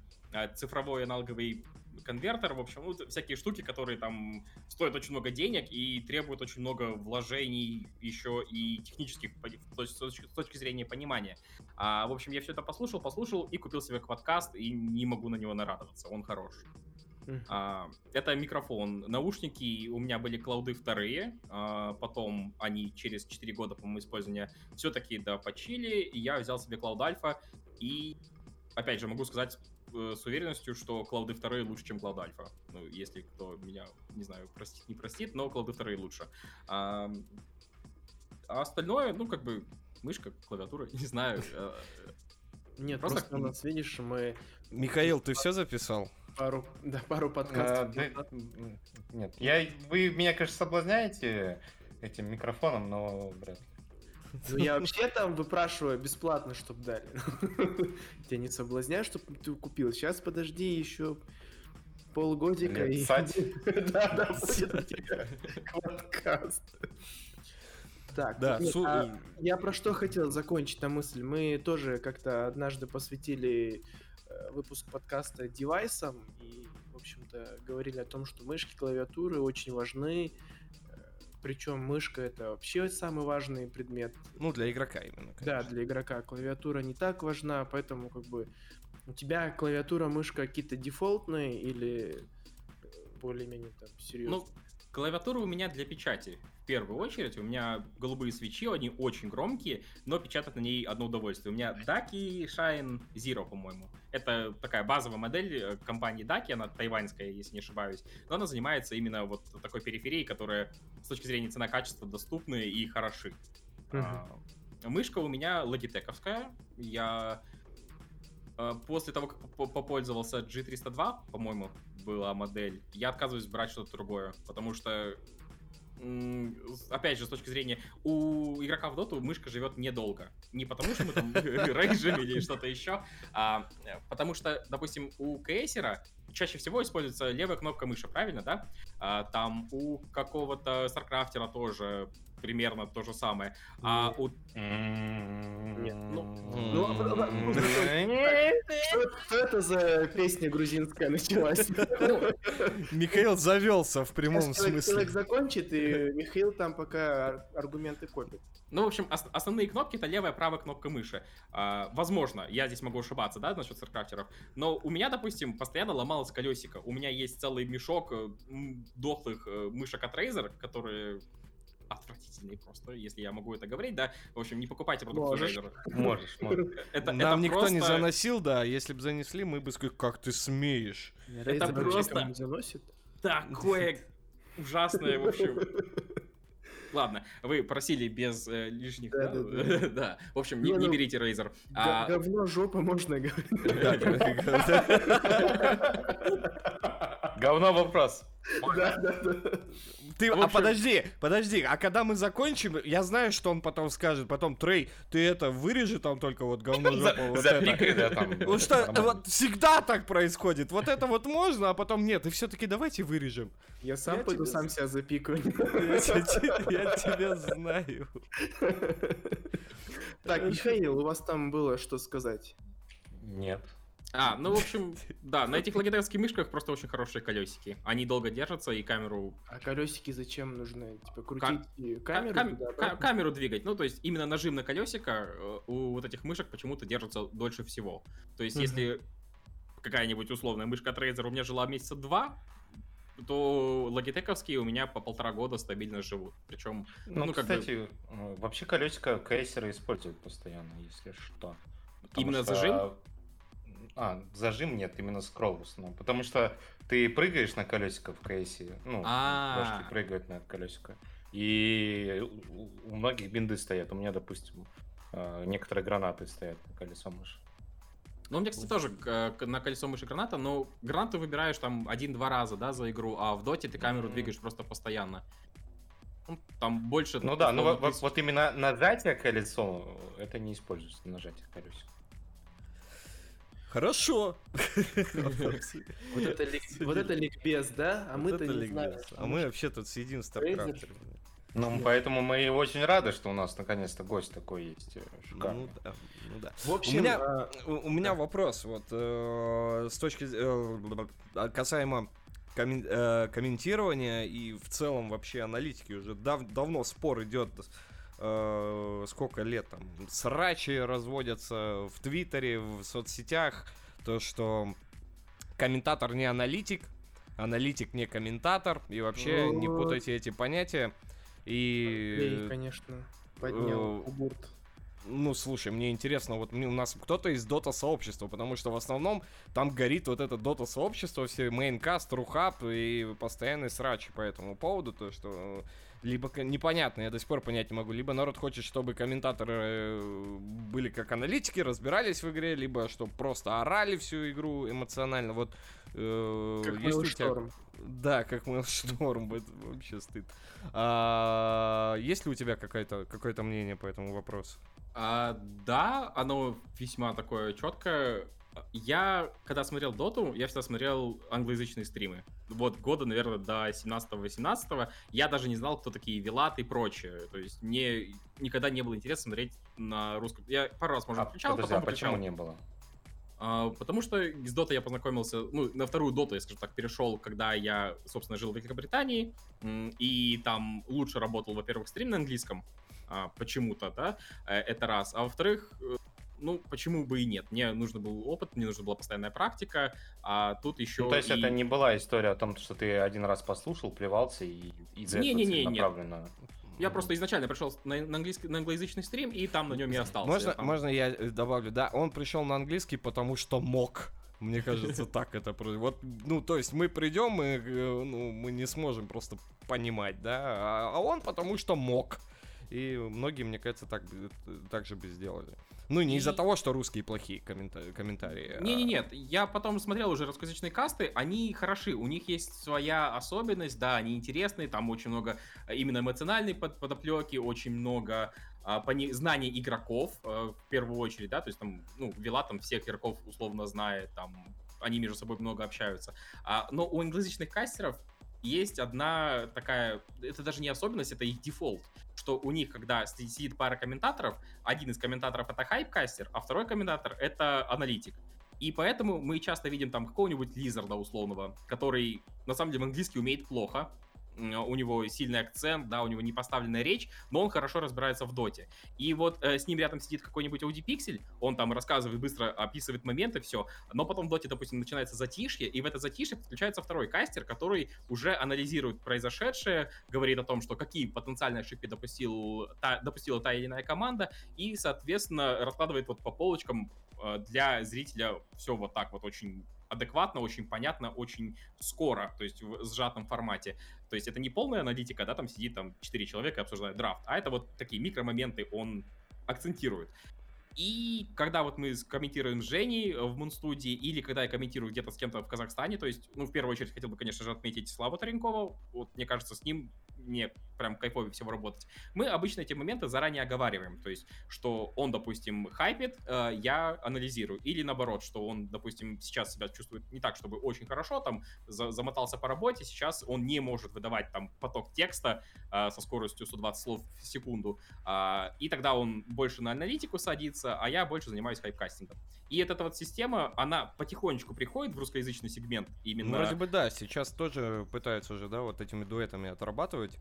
цифровой аналоговый конвертер, в общем, ну, всякие штуки, которые там стоят очень много денег и требуют очень много вложений еще и технических, то есть с точки зрения понимания. А, в общем, я все это послушал, послушал и купил себе подкаст, и не могу на него нарадоваться, он хорош. А, это микрофон. Наушники у меня были клауды вторые, а, потом они через 4 года, по-моему, использования все-таки да, почили, и я взял себе клауд альфа, и опять же могу сказать э, с уверенностью, что клауды вторые лучше, чем клауд альфа. Ну, если кто меня, не знаю, простит, не простит, но клауды вторые лучше. А, а остальное, ну, как бы, мышка, клавиатура, не знаю. Э, Нет, просто, просто у нас, видишь, мы... Михаил, ты все записал? Пару, да, пару подкастов. А, да, нет, я, вы меня, конечно, соблазняете этим микрофоном, но, брат. Ну, я вообще там выпрашиваю бесплатно, чтобы дали. Тебя не соблазняю, чтобы ты купил. Сейчас подожди еще полгодика и... Да, да, будет подкаст. Так, да, нет, су... а я про что хотел закончить на мысль. Мы тоже как-то однажды посвятили выпуск подкаста девайсом и, в общем-то, говорили о том, что мышки, клавиатуры очень важны. Э, причем мышка это вообще самый важный предмет. Ну, для игрока именно. Конечно. Да, для игрока. Клавиатура не так важна, поэтому как бы у тебя клавиатура, мышка какие-то дефолтные или э, более-менее там серьезные? Ну, клавиатура у меня для печати. В первую очередь, у меня голубые свечи, они очень громкие, но печатать на ней одно удовольствие. У меня Daki Shine Zero, по-моему. Это такая базовая модель э, компании Daki, она тайваньская, если не ошибаюсь. Но она занимается именно вот такой периферией, которая с точки зрения цена-качества доступны и хороши. Uh-huh. А, мышка у меня логитековская. Я а, после того, как попользовался G302, по-моему, была модель, я отказываюсь брать что-то другое, потому что опять же, с точки зрения, у игрока в доту мышка живет недолго. Не потому, что мы там рейджим или что-то еще, а потому что, допустим, у кейсера чаще всего используется левая кнопка мыши, правильно, да? А, там у какого-то старкрафтера тоже примерно то же самое. А у... Нет, ну... ну а что это за песня грузинская началась? Ну, Михаил завелся в прямом смысле. Человек закончит, и Михаил там пока аргументы копит. Ну, в общем, основные кнопки это левая, правая кнопка мыши. А, возможно, я здесь могу ошибаться, да, насчет старкрафтеров. Но у меня, допустим, постоянно ломалось колесико. У меня есть целый мешок э, дохлых э, мышек от Razer, которые отвратительные просто, если я могу это говорить, да. В общем, не покупайте продукцию Razer. Можешь, можешь. Это, Нам это никто просто... не заносил, да. Если бы занесли, мы бы сказали, как ты смеешь. Это просто заносит? такое ужасное, в общем. Ладно, вы просили без э, лишних... Да, да, да. да. В общем, не, не, не ну, берите Razer. А... Говно, жопа можно говорить. Говно вопрос. Да, да, да. Ты, а общем... а подожди, подожди, а когда мы закончим, я знаю, что он потом скажет, потом, Трей, ты это вырежи там только вот говно жопу, вот это. Потому что вот всегда так происходит, вот это вот можно, а потом нет, и все-таки давайте вырежем. Я сам пойду сам себя запикаю. Я тебя знаю. Так, Михаил, у вас там было что сказать? Нет. А, ну, в общем, да, на этих логитевских мышках просто очень хорошие колесики. Они долго держатся и камеру... А колесики зачем нужны? Типа крутить камеру? Кам... Туда, камеру двигать. Ну, то есть именно нажим на колесико э, у вот этих мышек почему-то держится дольше всего. То есть если какая-нибудь условная мышка от Razer у меня жила месяца два, то логитековские у меня по полтора года стабильно живут. Причем, ну, ну как кстати, бы... Э, вообще колесико кейсеры используют постоянно, если что. Потому Именно что... зажим? А, зажим нет, именно скролл в основном. Потому что ты прыгаешь на колесико в кейсе, ну, башки прыгают на колесико. И у многих бинды стоят. У меня, допустим, а, некоторые гранаты стоят на колесо мыши. Ну, у меня, кстати, тоже на колесо мыши граната, но гранату выбираешь там один-два раза, да, за игру, а в доте ты камеру двигаешь просто постоянно. Ну, там больше... Ну да, ну вот, вот именно нажатие колесо, это не используется, нажатие колесико. Хорошо. Вот это ликбез, да? А мы-то не знаем. А мы вообще тут сидим в StarCraft. Ну, поэтому мы очень рады, что у нас наконец-то гость такой есть. Э, шикарный. Ну да, ну да. В общем, у меня, а... у меня да. вопрос, вот э, с точки э, касаемо коммен, э, комментирования и в целом вообще аналитики уже дав, давно спор идет э, сколько лет там, срачи разводятся в Твиттере, в соцсетях, то, что комментатор не аналитик, аналитик не комментатор, и вообще вот. не путайте эти понятия. И... Ей, конечно, поднял э, бурт. Ну, слушай, мне интересно, вот у нас кто-то из дота сообщества, потому что в основном там горит вот это дота сообщество, все мейнкаст, рухап и постоянный срач по этому поводу, то что либо непонятно, я до сих пор понять не могу, либо народ хочет, чтобы комментаторы э, были как аналитики, разбирались в игре, либо чтобы просто орали всю игру эмоционально. Вот э, как есть у тебя... Шторм. Да, как Шторм, это вообще стыд. А, есть ли у тебя какое-то какое мнение по этому вопросу? А, да, оно весьма такое четкое я, когда смотрел Доту, я всегда смотрел англоязычные стримы. Вот года, наверное, до 17-18 я даже не знал, кто такие Вилат и прочее. То есть мне никогда не было интересно смотреть на русском. Я пару раз, может, а, включал, подожди, потом а почему не было? А, потому что с Dota я познакомился, ну, на вторую Dota я, скажем так, перешел, когда я, собственно, жил в Великобритании, и там лучше работал, во-первых, стрим на английском, а, почему-то, да, э, это раз. А во-вторых, э, ну, почему бы и нет? Мне нужен был опыт, мне нужна была постоянная практика, а тут еще... Ну, то есть и... это не была история о том, что ты один раз послушал, плевался и из не, этого не, не, направленно... Я просто изначально пришел на, на, английский, на англоязычный стрим, и там на нем и остался. Можно, там... можно я э, добавлю? Да, он пришел на английский, потому что мог. Мне кажется, так это Вот, ну, то есть мы придем, и ну, мы не сможем просто понимать, да, а, а он потому что мог. И многие, мне кажется, так, так же бы сделали. Ну, не и... из-за того, что русские плохие коммента- комментарии. Не, не, нет. Я потом смотрел уже русскоязычные касты, они хороши. У них есть своя особенность, да, они интересные. Там очень много э, именно эмоциональной под подоплеки, очень много а, пони- знаний игроков а, в первую очередь, да, то есть там, ну, Вела там всех игроков условно знает, там они между собой много общаются. А, но у англоязычных кастеров есть одна такая, это даже не особенность, это их дефолт, что у них, когда сидит пара комментаторов, один из комментаторов это хайпкастер, а второй комментатор это аналитик. И поэтому мы часто видим там какого-нибудь Лизарда условного, который на самом деле английский умеет плохо, у него сильный акцент, да, у него не поставленная речь, но он хорошо разбирается в доте. И вот э, с ним рядом сидит какой-нибудь аудипиксель, он там рассказывает, быстро описывает моменты, все, но потом в доте, допустим, начинается затишье, и в это затишье подключается второй кастер, который уже анализирует произошедшее, говорит о том, что какие потенциальные ошибки допустил, та, допустила та или иная команда, и, соответственно, раскладывает вот по полочкам э, для зрителя все вот так вот очень адекватно, очень понятно, очень скоро, то есть в сжатом формате. То есть это не полная аналитика, да, там сидит там 4 человека и обсуждают драфт, а это вот такие микромоменты он акцентирует. И когда вот мы комментируем с Женей в Мунстудии, или когда я комментирую где-то с кем-то в Казахстане, то есть, ну, в первую очередь хотел бы, конечно же, отметить Славу Таренкова. Вот, мне кажется, с ним мне прям кайфовее всего работать. Мы обычно эти моменты заранее оговариваем, то есть, что он, допустим, хайпит, э, я анализирую, или наоборот, что он, допустим, сейчас себя чувствует не так, чтобы очень хорошо, там, за замотался по работе, сейчас он не может выдавать там поток текста э, со скоростью 120 слов в секунду, э, и тогда он больше на аналитику садится, а я больше занимаюсь хайпкастингом. И эта вот система, она потихонечку приходит в русскоязычный сегмент именно... Ну, вроде бы да, сейчас тоже пытаются уже, да, вот этими дуэтами отрабатывать.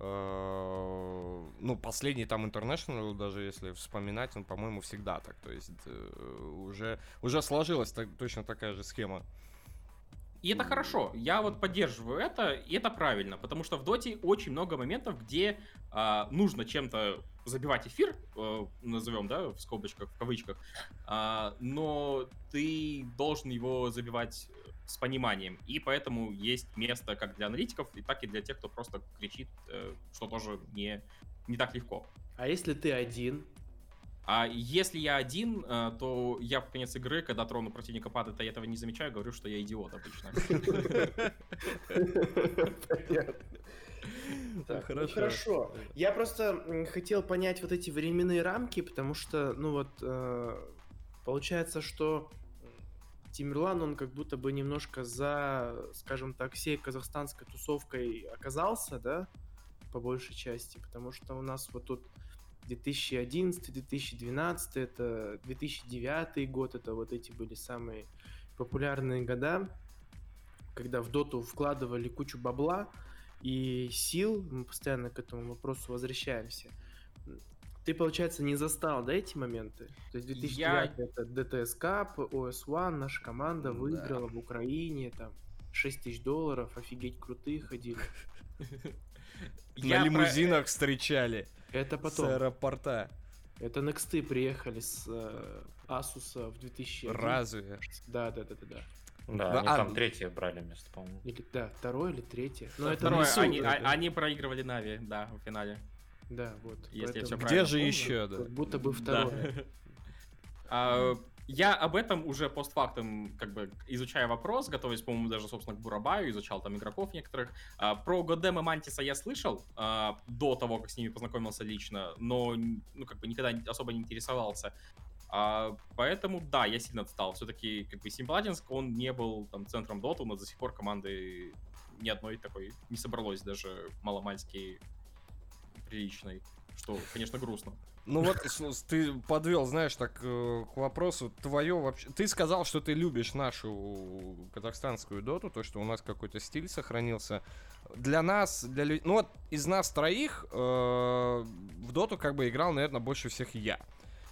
Э, ну, последний там International, даже если вспоминать, он, по-моему, всегда так. То есть э, уже, уже сложилась так, точно такая же схема. И это хорошо. Я вот поддерживаю это, и это правильно, потому что в доте очень много моментов, где а, нужно чем-то забивать эфир, э, назовем, да, в скобочках, в кавычках, а, но ты должен его забивать с пониманием. И поэтому есть место как для аналитиков, и так и для тех, кто просто кричит, э, что тоже не, не так легко. А если ты один? А если я один, э, то я в конец игры, когда трону противника падает, а я этого не замечаю, говорю, что я идиот обычно. Ну хорошо. Я просто хотел понять вот эти временные рамки, потому что, ну вот, э, получается, что Тимирлан, он как будто бы немножко за, скажем так, всей казахстанской тусовкой оказался, да, по большей части, потому что у нас вот тут 2011, 2012, это 2009 год, это вот эти были самые популярные года, когда в доту вкладывали кучу бабла и сил, мы постоянно к этому вопросу возвращаемся. Ты, получается, не застал, да, эти моменты? То есть 2009 я... это DTS Cup, OS1, наша команда выиграла да. в Украине, там, 6 тысяч долларов, офигеть, крутые ходили. На лимузинах встречали. Это потом. С аэропорта. Это Нексты приехали с э, Asus в 2000. Разве? Да, да, да, да, да. Да, они а, там третье брали место, по-моему. Или, да, второе или третье. Но это второе, они, а, они проигрывали Нави, да, в финале. Да, вот. Если все Где же помню, еще, да? Как будто бы второе. Да. А, я об этом уже постфактум, как бы, изучая вопрос, готовясь, по-моему, даже, собственно, к Бурабаю, изучал там игроков некоторых. А, про Годема Мантиса я слышал а, до того, как с ними познакомился лично, но, ну, как бы, никогда особо не интересовался. А, поэтому, да, я сильно отстал. Все-таки, как бы, Симпладинск, он не был там центром дота, но до сих пор команды ни одной такой не собралось, даже маломальски приличной что, конечно, грустно. Ну вот ты подвел, знаешь, так э, к вопросу твое вообще. Ты сказал, что ты любишь нашу казахстанскую доту, то, что у нас какой-то стиль сохранился. Для нас, для людей. Ну вот из нас троих э, в доту как бы играл, наверное, больше всех я.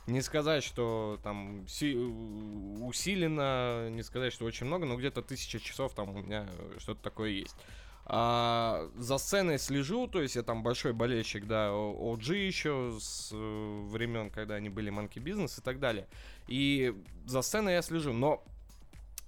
Не сказать, что там си- усиленно, не сказать, что очень много, но где-то тысяча часов там у меня что-то такое есть. А, за сценой слежу, то есть я там большой болельщик, да, OG еще с э, времен, когда они были Monkey Business и так далее. И за сценой я слежу, но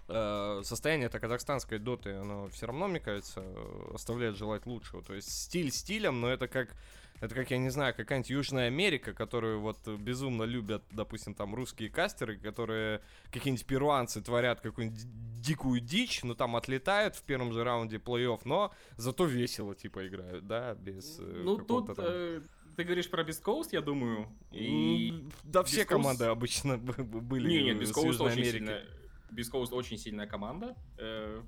э, состояние это казахстанской доты, оно все равно, мне кажется, оставляет желать лучшего. То есть стиль стилем, но это как это как, я не знаю, какая-нибудь Южная Америка, которую вот безумно любят, допустим, там русские кастеры, которые какие-нибудь перуанцы творят какую-нибудь дикую дичь, но там отлетают в первом же раунде плей-офф, но зато весело, типа, играют, да, без э, Ну, тут там... э, ты говоришь про Beast Coast, я думаю, и... Да, все Coast... команды обычно были Не, нет, Beast Coast очень сильная... Beast Coast очень сильная команда, э,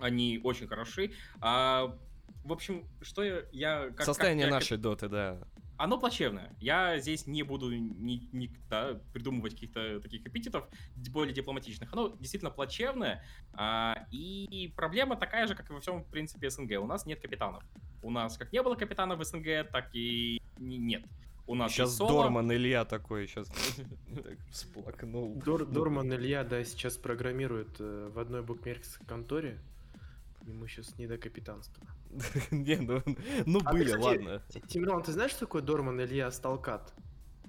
они очень хороши, а в общем, что я... я как, Состояние как, я, нашей доты, да. Оно плачевное. Я здесь не буду ни, ни, да, придумывать каких-то таких эпитетов более дипломатичных. Оно действительно плачевное. А, и проблема такая же, как и во всем, в принципе, СНГ. У нас нет капитанов. У нас как не было капитанов в СНГ, так и нет. У нас сейчас Дорман Илья такой сейчас всплакнул. Дорман Илья, да, сейчас программирует э, в одной букмекерской конторе. Ему сейчас не до капитанства. Не, ну, ну а были, ладно. Тимирон, ты знаешь, что такое Дорман Илья Сталкат?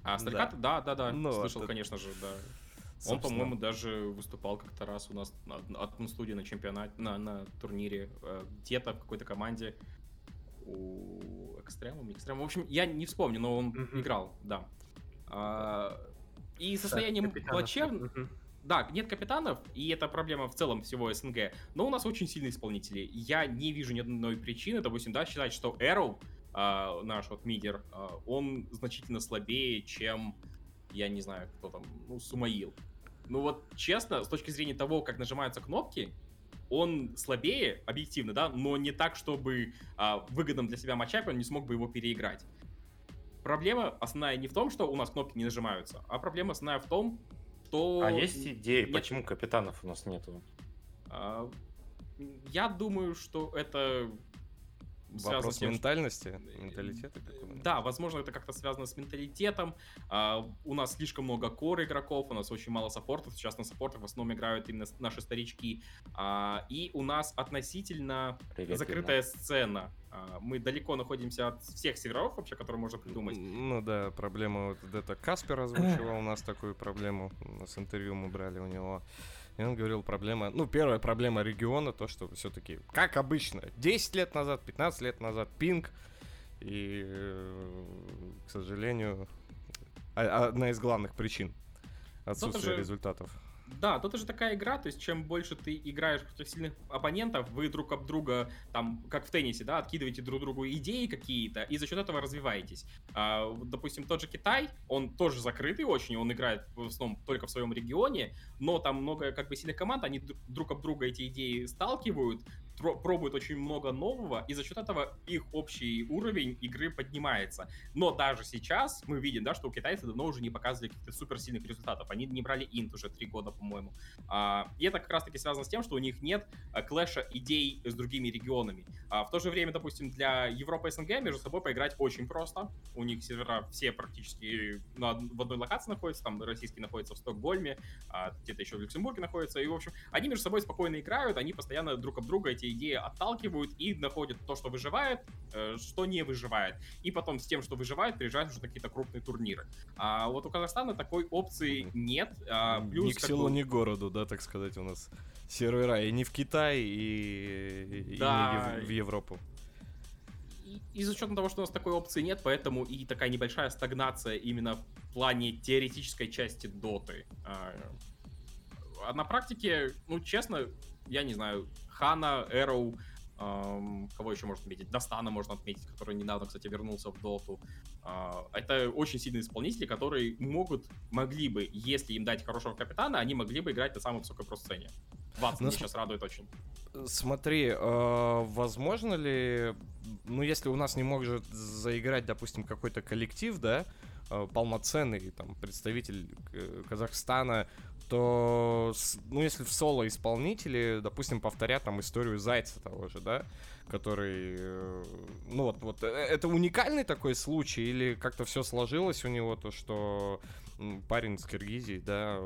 А, Сталкат? Да, да, да. Ну, Слышал, конечно же, да. Он, по-моему, даже выступал как-то раз у нас от студии на чемпионате, на, на турнире, э, где-то в какой-то команде у Экстремум, Экстремум. В общем, я не вспомню, но он играл, да. А, и состояние плачевное да, нет капитанов, и это проблема в целом всего СНГ, но у нас очень сильные исполнители. Я не вижу ни одной причины, допустим, да, считать, что Arrow, э, наш вот мидер, э, он значительно слабее, чем, я не знаю, кто там, ну, Сумаил. Ну вот, честно, с точки зрения того, как нажимаются кнопки, он слабее, объективно, да, но не так, чтобы а, выгодным для себя матчапе он не смог бы его переиграть. Проблема основная не в том, что у нас кнопки не нажимаются, а проблема основная в том, то... А есть идеи, нет... почему капитанов у нас нету? А, я думаю, что это Вопрос с тем, ментальности, что... менталитета Да, возможно, это как-то связано с менталитетом. А, у нас слишком много кор игроков, у нас очень мало саппортов. Сейчас на саппортах в основном играют именно наши старички. А, и у нас относительно Привет, закрытая Ирина. сцена. А, мы далеко находимся от всех серверов вообще, которые можно придумать. Ну да, проблема вот это Каспер озвучивал у нас такую проблему. С интервью мы брали у него. И он говорил, проблема... Ну, первая проблема региона, то, что все-таки, как обычно, 10 лет назад, 15 лет назад, пинг. И, э, к сожалению, одна из главных причин отсутствия же... результатов. Да, тут уже такая игра, то есть чем больше ты играешь против сильных оппонентов, вы друг об друга, там, как в теннисе, да, откидываете друг другу идеи какие-то, и за счет этого развиваетесь. А, допустим, тот же Китай, он тоже закрытый очень, он играет в основном только в своем регионе, но там много как бы сильных команд, они друг об друга эти идеи сталкивают, пробуют очень много нового, и за счет этого их общий уровень игры поднимается. Но даже сейчас мы видим, да, что у китайцев давно уже не показывали каких-то суперсильных результатов. Они не брали инт уже три года, по-моему. А, и это как раз-таки связано с тем, что у них нет а, клэша идей с другими регионами. А, в то же время, допустим, для Европы и СНГ между собой поиграть очень просто. У них сервера все практически на, в одной локации находятся, там российский находится в Стокгольме, а, где-то еще в Люксембурге находится. И, в общем, они между собой спокойно играют, они постоянно друг об друга эти эти идеи отталкивают и находят то, что выживает, э, что не выживает. И потом с тем, что выживает, приезжают уже какие-то крупные турниры. А вот у Казахстана такой опции нет. А, плюс, ни к селу, бы... ни к городу, да, так сказать, у нас сервера и не в Китай, и, да. и не в, Европу. И, за счет того, что у нас такой опции нет, поэтому и такая небольшая стагнация именно в плане теоретической части доты. А, а на практике, ну, честно, я не знаю, Хана, Эроу, Кого еще можно отметить? Достана можно отметить, который недавно, кстати, вернулся в Доту. А, это очень сильные исполнители, которые могут, могли бы, если им дать хорошего капитана, они могли бы играть на самой высокой про-сцене. Ватсон ну, сейчас радует очень. Смотри, э, возможно ли, ну если у нас не может заиграть, допустим, какой-то коллектив, да, э, полноценный там представитель э, Казахстана, то, ну, если в соло исполнители, допустим, повторят там историю Зайца того же, да, который, э, ну вот, вот, э, это уникальный такой случай или как-то все сложилось у него, то, что парень с Киргизии, да,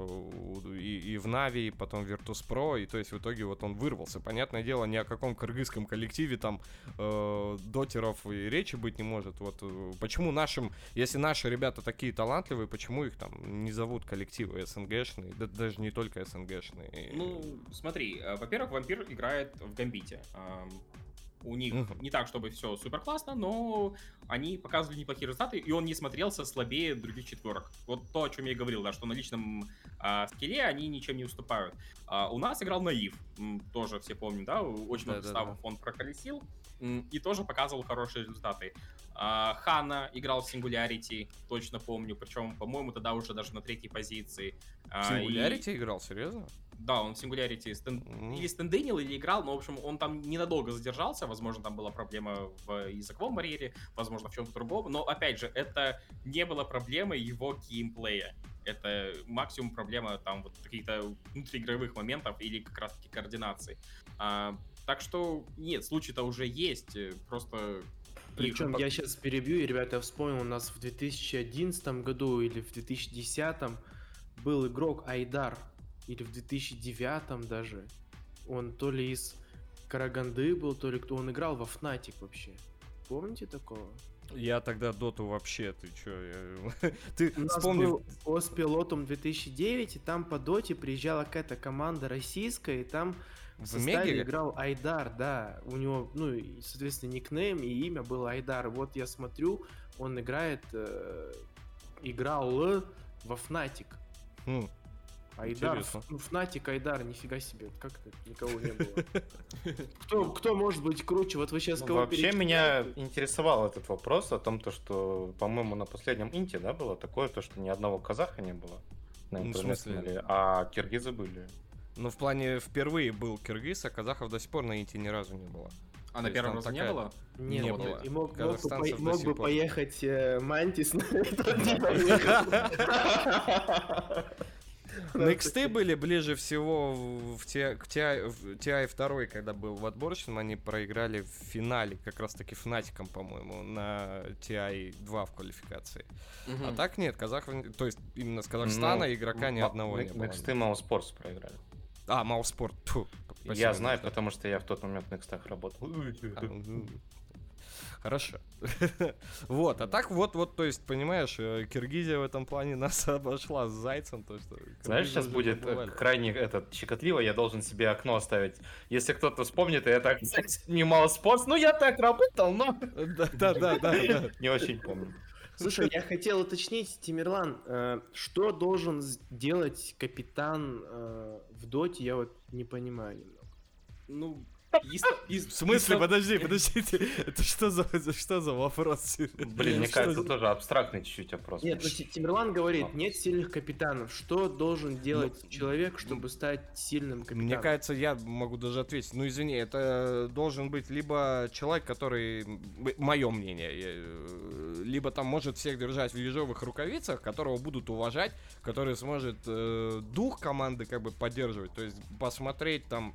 и, и в Нави, и потом Virtus.pro, и то есть в итоге вот он вырвался. Понятное дело, ни о каком кыргызском коллективе там э, дотеров и речи быть не может. Вот э, почему нашим, если наши ребята такие талантливые, почему их там не зовут коллективы СНГшные, да даже не только СНГшные? Ну, смотри, э, во-первых, Вампир играет в Гамбите. У них не так, чтобы все супер классно, но они показывали неплохие результаты, и он не смотрелся слабее других четверок. Вот то, о чем я и говорил, да, что на личном а, скилле они ничем не уступают. А, у нас играл Наив, тоже все помним, да, очень много составов он проколесил, и тоже показывал хорошие результаты. А, Хана играл в Singularity, точно помню, причем, по-моему, тогда уже даже на третьей позиции. В Singularity и... играл, серьезно? Да, он в Singularity стен... mm-hmm. или стенденил, или играл, но, в общем, он там ненадолго задержался, возможно, там была проблема в языковом барьере, возможно, в чем-то другом, но, опять же, это не было проблемой его геймплея. Это максимум проблема там вот каких-то внутриигровых моментов или как раз-таки координации. А, так что, нет, случай-то уже есть, просто причем я сейчас перебью, и, ребята, я вспомнил, у нас в 2011 году или в 2010 был игрок Айдар, или в 2009 даже. Он то ли из Караганды был, то ли кто. Он играл во Fnatic вообще. Помните такого? Я тогда доту вообще, ты чё? Я... ты У вспомни... был Оспилотом 2009, и там по доте приезжала какая-то команда российская, и там в, в составе играл Айдар, да. У него, ну, соответственно, никнейм и имя было Айдар. Вот я смотрю, он играет, э, играл во Fnatic. Хм. Айдар, Интересно. ну, Фнатик, Айдар, нифига себе, как это, никого не было. Кто, кто может быть круче? Вот вы сейчас ну, Вообще меня интересовал этот вопрос о том, то, что, по-моему, на последнем Инте, да, было такое, то, что ни одного казаха не было на ну, интернет а киргизы были. Ну, в плане, впервые был киргиз, а казахов до сих пор на Инте ни разу не было. А на первом разе не было? Не, не было. И мог, мог, бы, мог бы поехать э, Мантис на Нексты были ближе всего в TI, к TI, 2, когда был в отборочном, они проиграли в финале, как раз таки Фнатиком, по-моему, на TI 2 в квалификации. Угу. А так нет, казахов, то есть именно с Казахстана ну, игрока ни одного не было. Нексты Мауспортс проиграли. А, Мауспорт, Я знаю, потому что я в тот момент на Некстах работал. Хорошо. вот, а так вот, вот, то есть, понимаешь, э, Киргизия в этом плане нас обошла с зайцем, то что... Знаешь, сейчас будет крайне этот щекотливо, я должен себе окно оставить. Если кто-то вспомнит, я так снимал спорт, ну я так работал, но... Да, да, да, да. Не очень помню. Слушай, я хотел уточнить, Тимирлан, э, что должен делать капитан э, в доте, я вот не понимаю немного. Ну, в смысле, подожди, подождите, это что за, что за вопрос? Блин, мне кажется, тоже абстрактный чуть-чуть вопрос. Нет, ну Тимирлан говорит, нет сильных капитанов. Что должен делать ну, человек, чтобы стать сильным капитаном? Мне кажется, я могу даже ответить. Ну, извини, это должен быть либо человек, который, мое мнение, э, либо там может всех держать в ежовых рукавицах, которого будут уважать, который сможет э, дух команды как бы поддерживать. То есть посмотреть там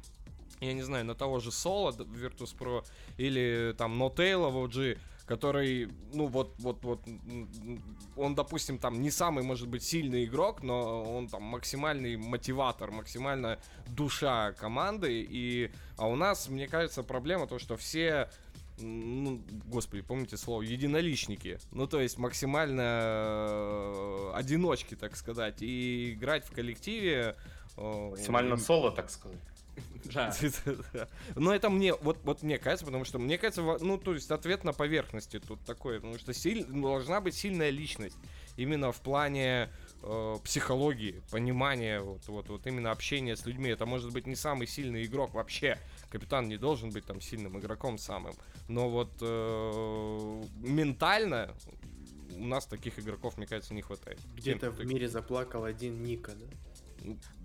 я не знаю, на того же Соло Virtus.pro или там Notella в OG, который, ну вот, вот, вот, он, допустим, там не самый, может быть, сильный игрок, но он там максимальный мотиватор, максимально душа команды, и, а у нас, мне кажется, проблема то, что все ну, господи, помните слово, единоличники. Ну, то есть максимально э, одиночки, так сказать. И играть в коллективе... Э, максимально соло, так сказать. Но это мне, вот, вот мне кажется, потому что мне кажется, ну, то есть ответ на поверхности тут такой, потому что силь, должна быть сильная личность. Именно в плане э, психологии, понимания, вот, вот, вот именно общения с людьми. Это может быть не самый сильный игрок вообще, капитан не должен быть там сильным игроком самым. Но вот э, ментально у нас таких игроков, мне кажется, не хватает. Где-то в мире заплакал один Ника, да?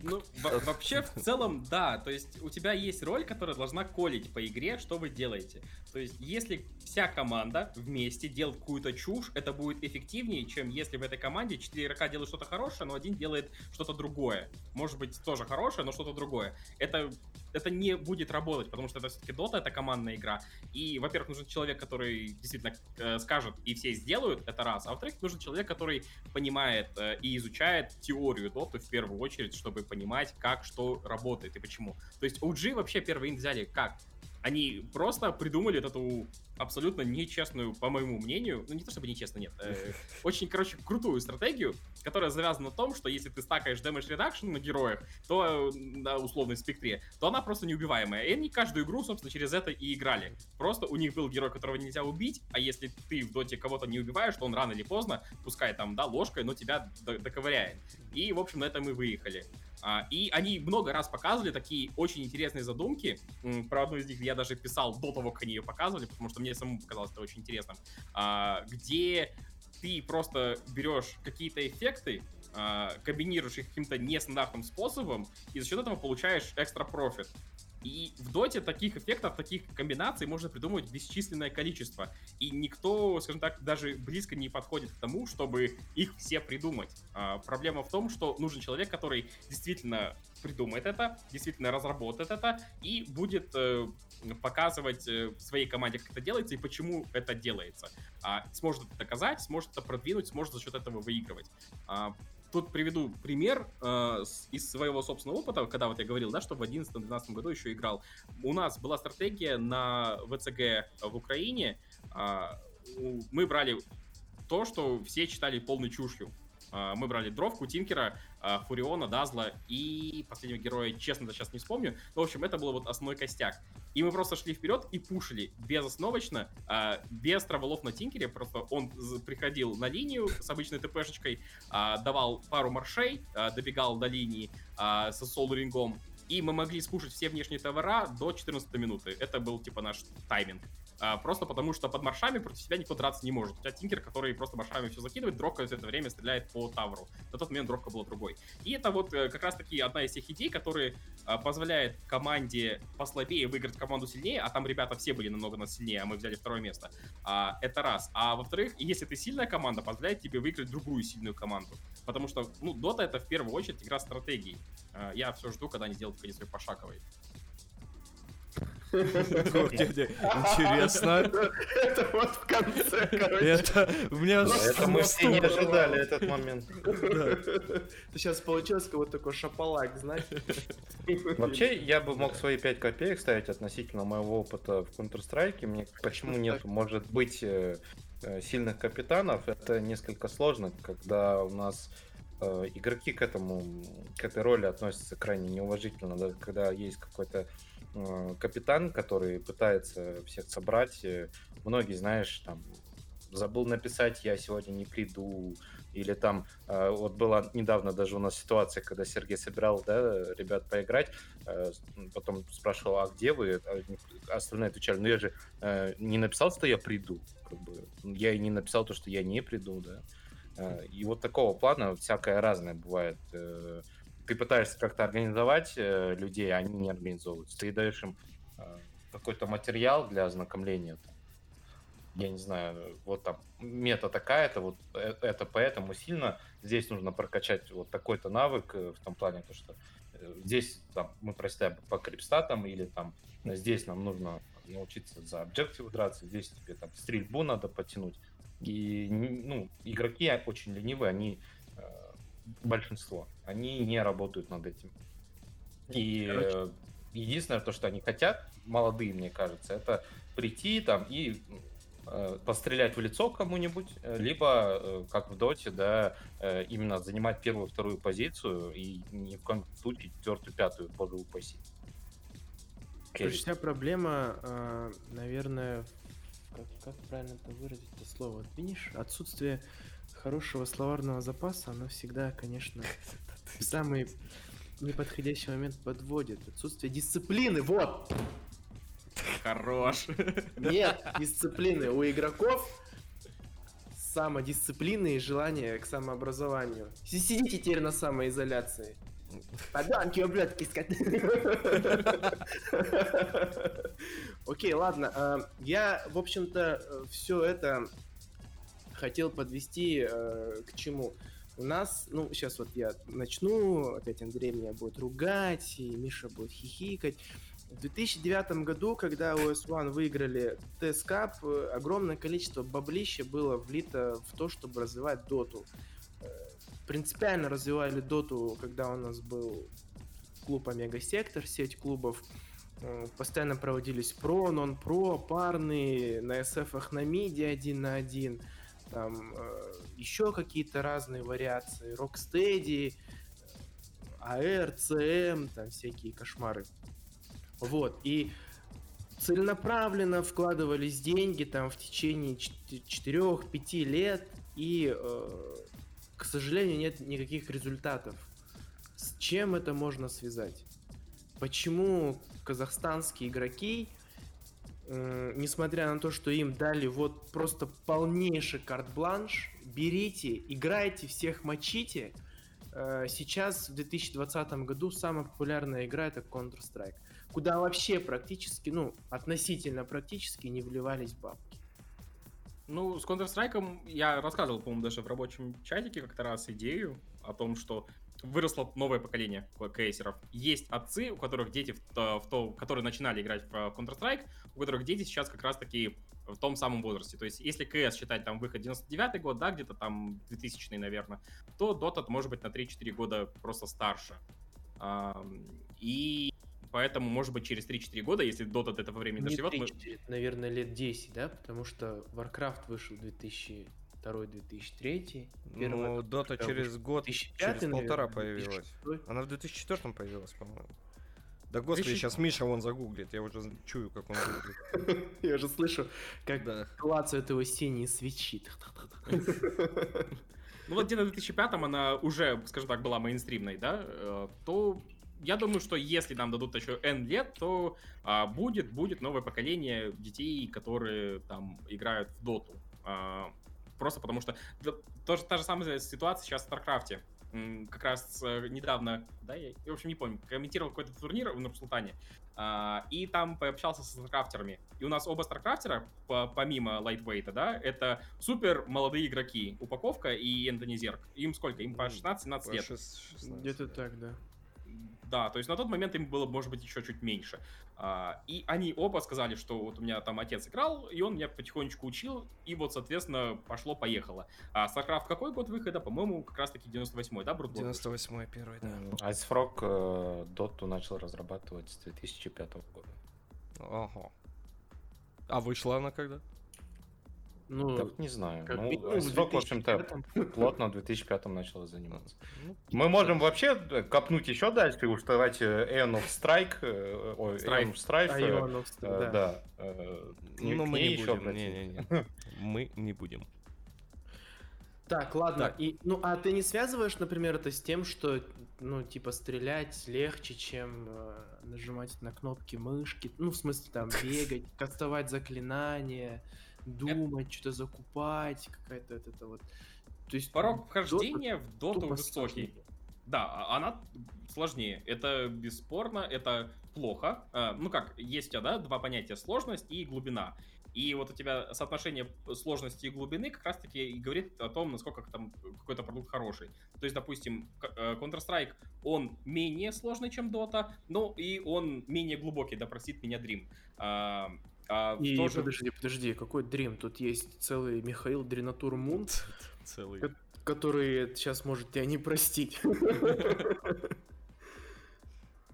Ну, вообще, в целом, да. То есть, у тебя есть роль, которая должна колить по игре, что вы делаете. То есть, если вся команда вместе делает какую-то чушь, это будет эффективнее, чем если в этой команде 4 игрока делают что-то хорошее, но один делает что-то другое. Может быть, тоже хорошее, но что-то другое. Это это не будет работать, потому что это все-таки Dota, это командная игра. И, во-первых, нужен человек, который действительно э, скажет, и все сделают, это раз. А во-вторых, нужен человек, который понимает э, и изучает теорию Dota в первую очередь, чтобы понимать, как что работает и почему. То есть OG вообще первый инт взяли как? Они просто придумали вот эту абсолютно нечестную, по моему мнению, ну не то чтобы нечестно, нет, э, очень, короче, крутую стратегию, которая завязана на том, что если ты стакаешь damage reduction на героях, то на условной спектре, то она просто неубиваемая. И они каждую игру, собственно, через это и играли. Просто у них был герой, которого нельзя убить, а если ты в доте кого-то не убиваешь, то он рано или поздно, пускай там, да, ложкой, но тебя доковыряет. И, в общем, на этом мы выехали. А, и они много раз показывали такие очень интересные задумки. Про одну из них я даже писал до того, как они ее показывали, потому что мне самому показалось это очень интересным. А, где ты просто берешь какие-то эффекты, а, комбинируешь их каким-то нестандартным способом, и за счет этого получаешь экстра профит. И в доте таких эффектов, таких комбинаций можно придумывать бесчисленное количество. И никто, скажем так, даже близко не подходит к тому, чтобы их все придумать. А, проблема в том, что нужен человек, который действительно придумает это, действительно разработает это и будет э, показывать э, своей команде, как это делается и почему это делается. А, сможет это доказать, сможет это продвинуть, сможет за счет этого выигрывать. А, тут приведу пример э, из своего собственного опыта, когда вот я говорил, да, что в 2011-2012 году еще играл. У нас была стратегия на ВЦГ в Украине. Э, мы брали то, что все читали полной чушью. Э, мы брали Дровку, Тинкера, э, Фуриона, Дазла и последнего героя, честно, да сейчас не вспомню. Но, в общем, это был вот основной костяк. И мы просто шли вперед и пушили безосновочно, а, без травелов на тинкере. Просто он приходил на линию с обычной ТПшечкой, а, давал пару маршей, а, добегал до линии а, со соло-рингом. И мы могли спушить все внешние товара до 14 минуты. Это был типа наш тайминг. А, просто потому что под маршами против себя никто драться не может. У тебя Тинкер, который просто маршами все закидывает, Дровка в это время стреляет по Тавру. На тот момент Дровка была другой. И это вот э, как раз таки одна из тех идей, которые а, позволяет команде послабее выиграть команду сильнее, а там ребята все были намного нас сильнее, а мы взяли второе место. А, это раз. А во-вторых, если ты сильная команда, позволяет тебе выиграть другую сильную команду. Потому что, ну, Дота это в первую очередь игра стратегий. А, я все жду, когда они сделают конец пошаговой. Интересно. Это вот в конце, короче. Это мне Это мы все не ожидали этот момент. Ты сейчас получилось вот такой шапалак, знаешь? Вообще, я бы мог свои 5 копеек ставить относительно моего опыта в Counter-Strike. Мне почему нет? Может быть, э, э, сильных капитанов. Это несколько сложно, когда у нас игроки к этому, к этой роли относятся крайне неуважительно, да, когда есть какой-то Э, капитан, который пытается всех собрать. Э, многие, знаешь, там забыл написать, я сегодня не приду, или там э, вот была недавно даже у нас ситуация, когда Сергей собирал, да, ребят поиграть, потом спрашивал, а где вы? А остальные отвечали, ну я же не написал, что я приду, как бы, я и не написал то, что я не приду, да. И вот такого плана всякое разное бывает ты пытаешься как-то организовать э, людей, а они не организовываются. Ты даешь им э, какой-то материал для ознакомления. Я не знаю, вот там мета такая-то, вот э, это поэтому сильно. Здесь нужно прокачать вот такой-то навык э, в том плане, то, что э, здесь там, мы прочитаем по крипстатам или там здесь нам нужно научиться за объективы драться, здесь тебе там стрельбу надо потянуть. И ну, игроки очень ленивые, они большинство, они не работают над этим. И Короче. единственное, то, что они хотят, молодые, мне кажется, это прийти там и э, пострелять в лицо кому-нибудь, э, либо, э, как в Доте, да, э, именно занимать первую, вторую позицию и ни в коем случае четвертую, пятую, боже упаси. Короче, вся проблема, э, наверное, как, как правильно это выразить это слово? Видишь, отсутствие хорошего словарного запаса, оно всегда, конечно, в самый неподходящий момент подводит. Отсутствие дисциплины, вот! Хорош. Нет дисциплины у игроков, самодисциплины и желание к самообразованию. Сидите теперь на самоизоляции. Подонки, ублюдки, Окей, ладно. А, я, в общем-то, все это хотел подвести э, к чему? У нас, ну, сейчас вот я начну, опять Андрей меня будет ругать, и Миша будет хихикать. В 2009 году, когда OS One выиграли TS Cup, э, огромное количество баблища было влито в то, чтобы развивать доту. Э, принципиально развивали доту, когда у нас был клуб Омега Сектор, сеть клубов. Э, постоянно проводились про, нон-про, парные, на SF на миди один на один, там еще какие-то разные вариации, Rocksteady, AR, CM, там всякие кошмары. Вот, и целенаправленно вкладывались деньги там в течение 4-5 лет, и, э, к сожалению, нет никаких результатов. С чем это можно связать? Почему казахстанские игроки, э, несмотря на то, что им дали вот просто полнейший карт-бланш, берите, играйте, всех мочите, э, сейчас в 2020 году самая популярная игра это Counter-Strike куда вообще практически, ну, относительно практически не вливались бабки. Ну, с Counter-Strike я рассказывал, по-моему, даже в рабочем чатике как-то раз идею о том, что выросло новое поколение кейсеров. Есть отцы, у которых дети, в то, в то, которые начинали играть в Counter-Strike, у которых дети сейчас как раз-таки в том самом возрасте. То есть, если КС считать там выход 99 год, да, где-то там 2000 наверное, то Dota может быть на 3-4 года просто старше. И Поэтому, может быть, через 3-4 года, если Dota до этого времени доживет... Мы... наверное, лет 10, да? Потому что Warcraft вышел в 2002-2003. Ну, Dota через год, через наверное, полтора появилась. 2006. Она в 2004 появилась, по-моему. Да господи, сейчас Миша вон загуглит, я уже чую, как он гуглит. Я уже слышу, как да. клацают его синие свечи. Ну вот где-то в 2005-м она уже, скажем так, была мейнстримной, да, э, то я думаю, что если нам дадут еще N лет, то а, будет, будет новое поколение детей, которые там играют в доту. А, просто потому что тоже та же самая ситуация сейчас в Старкрафте. Как раз э, недавно, да, я, в общем, не помню, комментировал какой-то турнир в Нурсултане, а, и там пообщался с старкрафтерами. И у нас оба старкрафтера, по, помимо лайтвейта, да, это супер молодые игроки. Упаковка и Эндонезерк. Им сколько? Им по 16-17 лет. Где-то так, да. Да, то есть на тот момент им было, может быть, еще чуть меньше. А, и они оба сказали, что вот у меня там отец играл, и он меня потихонечку учил, и вот, соответственно, пошло-поехало. А StarCraft какой год выхода? По-моему, как раз-таки 98-й, да, Брут? 98-й первый, да. Icefrog э, Dota начал разрабатывать с 2005 года. Ого. А вышла она когда? Ну, так, не знаю. Как ну, минимум, срок, в общем-то, плотно в 2005 начал заниматься. Ну, Мы можем вообще копнуть еще дальше, уж давайте Aeon of Strike, э, ой, Aeon of Strife, Aeon of Strike, да. да. Э, ну, мы не будем, не, не, не. мы не будем. Так, ладно. Так. И, ну, а ты не связываешь, например, это с тем, что, ну, типа, стрелять легче, чем э, нажимать на кнопки мышки, ну, в смысле, там, бегать, кастовать заклинания, думать, это... что-то закупать, какая-то вот это вот. То есть порог вхождения в доту высокий. Сложнее. Да, а, она сложнее. Это бесспорно, это плохо. А, ну как, есть у тебя, да, два понятия сложность и глубина. И вот у тебя соотношение сложности и глубины как раз-таки и говорит о том, насколько там какой-то продукт хороший. То есть, допустим, э, Counter-Strike, он менее сложный, чем Dota, но и он менее глубокий, да, простит меня Dream. А, и тоже... подожди, подожди, какой Дрим? Тут есть целый Михаил Дринатур Мун, целый. который сейчас может тебя не простить.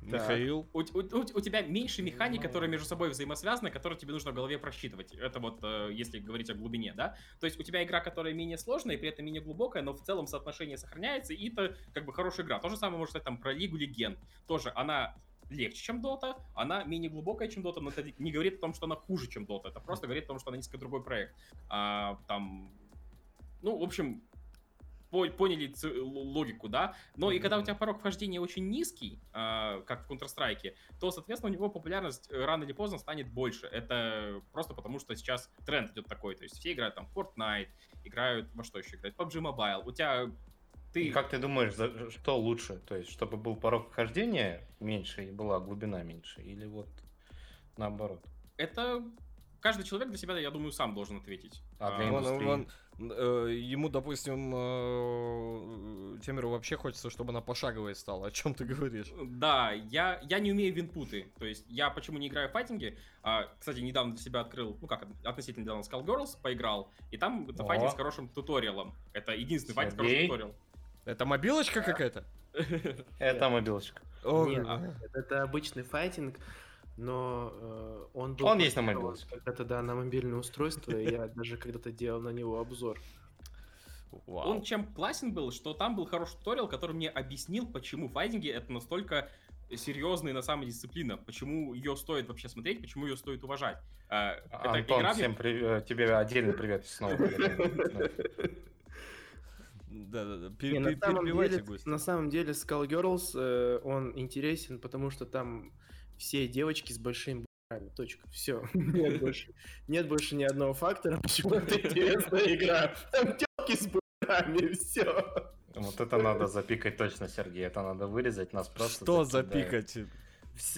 Михаил. У, у, у, у тебя меньше механик, которые между собой взаимосвязаны, которые тебе нужно в голове просчитывать. Это вот э, если говорить о глубине, да. То есть у тебя игра, которая менее сложная, и при этом менее глубокая, но в целом соотношение сохраняется, и это как бы хорошая игра. То же самое можно сказать там про Лигу Легенд. Тоже она легче, чем Dota, она менее глубокая, чем Dota, но это не говорит о том, что она хуже, чем Dota, это просто говорит о том, что она несколько другой проект. А, там, ну, в общем, поняли логику, да. Но и когда у тебя порог вхождения очень низкий, э, как в Counter-Strike, то, соответственно, у него популярность э, рано или поздно станет больше. Это просто потому, что сейчас тренд идет такой. То есть все играют там Fortnite, играют во что еще играют? PUBG Mobile. У тебя ты... Как ты думаешь, что лучше? То есть, чтобы был порог вхождения меньше и была глубина меньше? Или вот наоборот? Это каждый человек для себя, я думаю, сам должен ответить. А для индустрии? Он, он, э, ему, допустим, э, Темеру вообще хочется, чтобы она пошаговой стала. О чем ты говоришь? Да, я, я не умею винпуты. То есть я почему не играю в файтинги? А, кстати, недавно для себя открыл, ну как, относительно недавно Skullgirls поиграл. И там это О. файтинг с хорошим туториалом. Это единственный Сергей? файтинг с хорошим туториалом. Это мобилочка какая-то? Это мобилочка. Нет, это обычный файтинг но э, он был... Он есть на мобиле. Когда-то, да, на мобильное устройство, я даже когда-то делал на него обзор. Вау. Он чем классен был, что там был хороший туториал, который мне объяснил, почему файтинги это настолько серьезная на самом дисциплина, почему ее стоит вообще смотреть, почему ее стоит уважать. Это Антон, игра... всем при... Э, тебе отдельный привет снова. Да-да-да, перебивайте, На самом деле, Skullgirls, э, он интересен, потому что там все девочки с большими б***ами. Точка. Все. Нет больше, нет больше ни одного фактора, почему это интересная игра. Там телки с б***ами, все. Вот это надо запикать точно, Сергей. Это надо вырезать, нас просто Что запикать?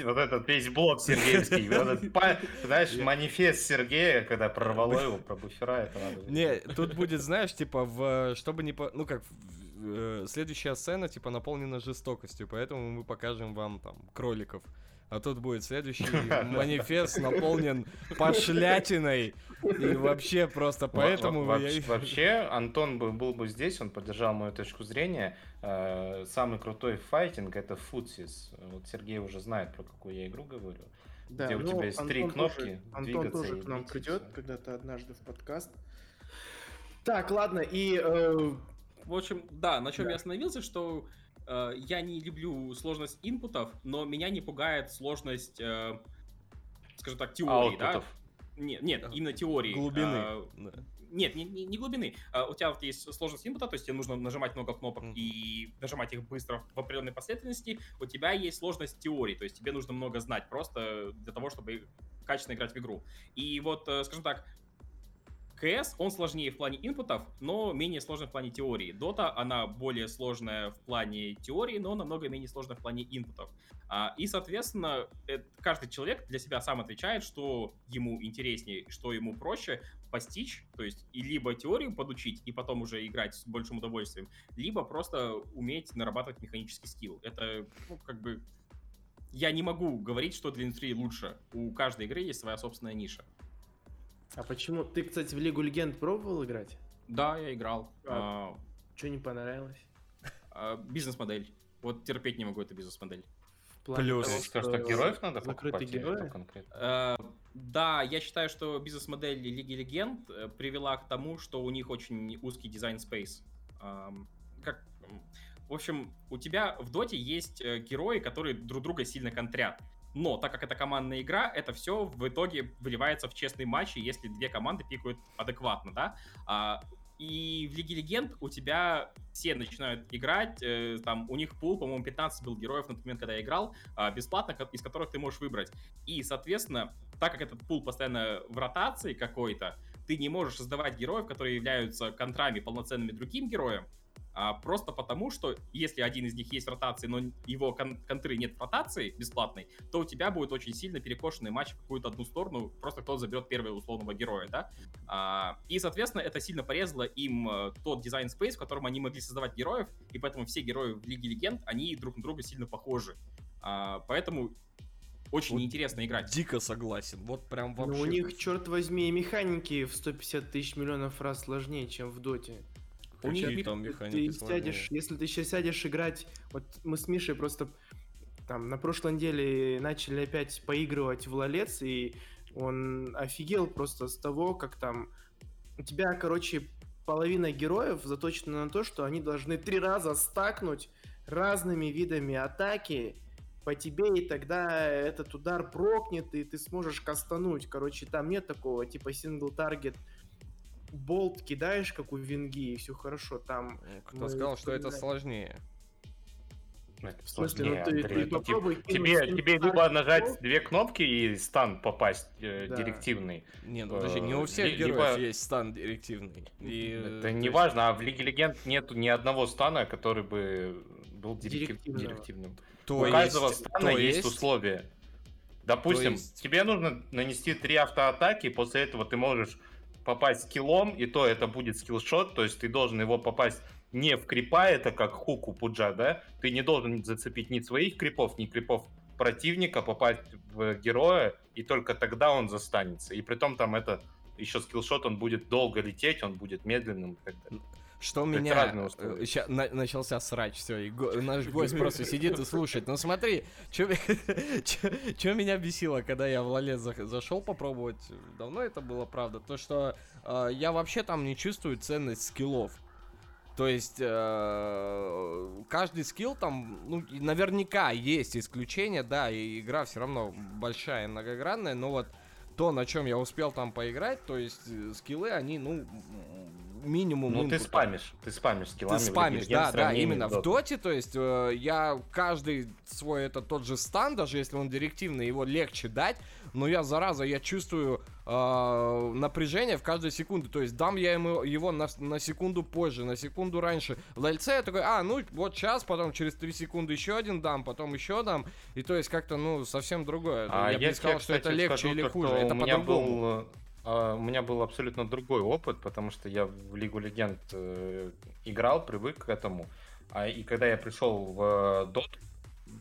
Вот этот весь блок сергеевский, вот этот, знаешь, манифест Сергея, когда прорвало его про буфера, это надо... Не, тут будет, знаешь, типа, в, чтобы не... По, ну как, э, следующая сцена, типа, наполнена жестокостью, поэтому мы покажем вам, там, кроликов а тут будет следующий манифест наполнен пошлятиной. И вообще просто поэтому... Вообще, Антон был бы здесь, он поддержал мою точку зрения. Э, самый крутой файтинг это Футсис. Вот Сергей уже знает, про какую я игру говорю. Да, где у ну, тебя есть Антон три кнопки. Антон тоже к нам придет когда-то однажды в подкаст. Так, ладно, и... Э... В общем, да, на чем да. я остановился, что я не люблю сложность инпутов, но меня не пугает сложность, э, скажем так, теории, да? Нет, нет, именно теории. Глубины. А, нет, не, не, не глубины. А, у тебя вот есть сложность инпута, то есть тебе нужно нажимать много кнопок mm. и нажимать их быстро в определенной последовательности. У тебя есть сложность теории, то есть тебе нужно много знать просто для того, чтобы качественно играть в игру. И вот, э, скажем так, КС, он сложнее в плане инпутов, но менее сложный в плане теории. Дота, она более сложная в плане теории, но намного менее сложная в плане инпутов. А, и, соответственно, это, каждый человек для себя сам отвечает, что ему интереснее, что ему проще постичь, то есть и либо теорию подучить и потом уже играть с большим удовольствием, либо просто уметь нарабатывать механический скилл. Это, ну, как бы... Я не могу говорить, что для индустрии лучше. У каждой игры есть своя собственная ниша. А почему? Ты, кстати, в Лигу Легенд пробовал играть? Да, я играл. А, а, что не понравилось? А, бизнес-модель. Вот терпеть не могу эту бизнес-модель. Плюс. Того, что, что героев надо закрытые герои? А, да, я считаю, что бизнес-модель Лиги Легенд э, привела к тому, что у них очень узкий дизайн спейс. А, как... В общем, у тебя в доте есть э, герои, которые друг друга сильно контрят. Но так как это командная игра, это все в итоге выливается в честный матч, если две команды пикают адекватно, да. А, и в Лиге Легенд у тебя все начинают играть, э, там у них пул, по-моему, 15 был героев на тот момент, когда я играл, э, бесплатно, из которых ты можешь выбрать. И, соответственно, так как этот пул постоянно в ротации какой-то, ты не можешь создавать героев, которые являются контрами полноценными другим героям, а, просто потому, что если один из них есть в ротации, но его кон- контры нет в ротации бесплатной, то у тебя будет очень сильно перекошенный матч в какую-то одну сторону, просто кто заберет первого условного героя, да? А, и, соответственно, это сильно порезало им а, тот дизайн спейс, в котором они могли создавать героев, и поэтому все герои в Лиге Легенд, они друг на друга сильно похожи. А, поэтому очень вот неинтересно играть. Дико согласен. Вот прям вообще. Ну, у них, черт возьми, механики в 150 тысяч миллионов раз сложнее, чем в Доте. У них там механики ты сядешь, если ты сейчас сядешь играть, вот мы с Мишей просто там на прошлой неделе начали опять поигрывать в лолец, и он офигел просто с того, как там у тебя, короче, половина героев заточена на то, что они должны три раза стакнуть разными видами атаки по тебе, и тогда этот удар прокнет, и ты сможешь кастануть. Короче, там нет такого типа сингл таргет болт кидаешь, как у Винги, и все хорошо. Там Кто сказал, что это сложнее? Ну, это в смысле, ну ты, ты попробуй тебе, тебе либо нажать две кнопки и стан попасть э, да. директивный. Не, ну подожди, не у всех либо... героев есть стан директивный. И... Это не важно, а в Лиге Легенд нету ни одного стана, который бы был директив... директивным. То у есть, каждого стана есть... есть условия. Допустим, есть... тебе нужно нанести три автоатаки, после этого ты можешь попасть скиллом, и то это будет скиллшот, то есть ты должен его попасть не в крипа, это как хук у Пуджа, да? Ты не должен зацепить ни своих крипов, ни крипов противника, попасть в героя, и только тогда он застанется. И при том там это еще скиллшот, он будет долго лететь, он будет медленным. Что так меня... Э, на, начался срач, все, и го, наш гость просто сидит и слушает. Ну смотри, что меня бесило, когда я в Лоле за, зашел попробовать, давно это было, правда, то, что э, я вообще там не чувствую ценность скиллов. То есть э, каждый скилл там, ну, наверняка есть исключения, да, и игра все равно большая, многогранная, но вот то, на чем я успел там поиграть, то есть скиллы, они, ну, минимум. Ну, ты спамишь, ты спамишь скиллами. Ты спамишь, да, да, именно в доте, то есть э, я каждый свой, это тот же стан, даже если он директивный, его легче дать, но я, зараза, я чувствую э, напряжение в каждой секунде, то есть дам я ему его на, на секунду позже, на секунду раньше. В ЛЦ я такой, а, ну, вот сейчас, потом через 3 секунды еще один дам, потом еще дам, и то есть как-то, ну, совсем другое. А я бы не сказал, что это легче или хуже, это по-другому. Был а, у меня был абсолютно другой опыт, потому что я в Лигу Легенд э, играл, привык к этому. А, и когда я пришел в Dot,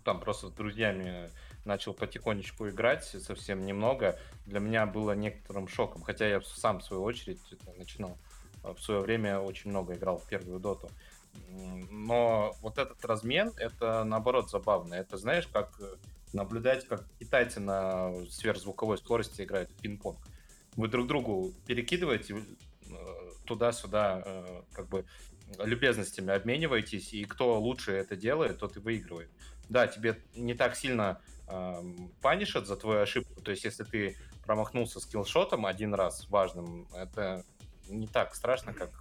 там просто с друзьями начал потихонечку играть, совсем немного, для меня было некоторым шоком. Хотя я сам, в свою очередь, начинал а, в свое время очень много играл в первую доту. Но вот этот размен, это наоборот забавно. Это знаешь, как наблюдать, как китайцы на сверхзвуковой скорости играют в пинг-понг вы друг другу перекидываете э, туда-сюда, э, как бы любезностями обмениваетесь, и кто лучше это делает, тот и выигрывает. Да, тебе не так сильно э, панишат за твою ошибку, то есть если ты промахнулся скиллшотом один раз важным, это не так страшно, как,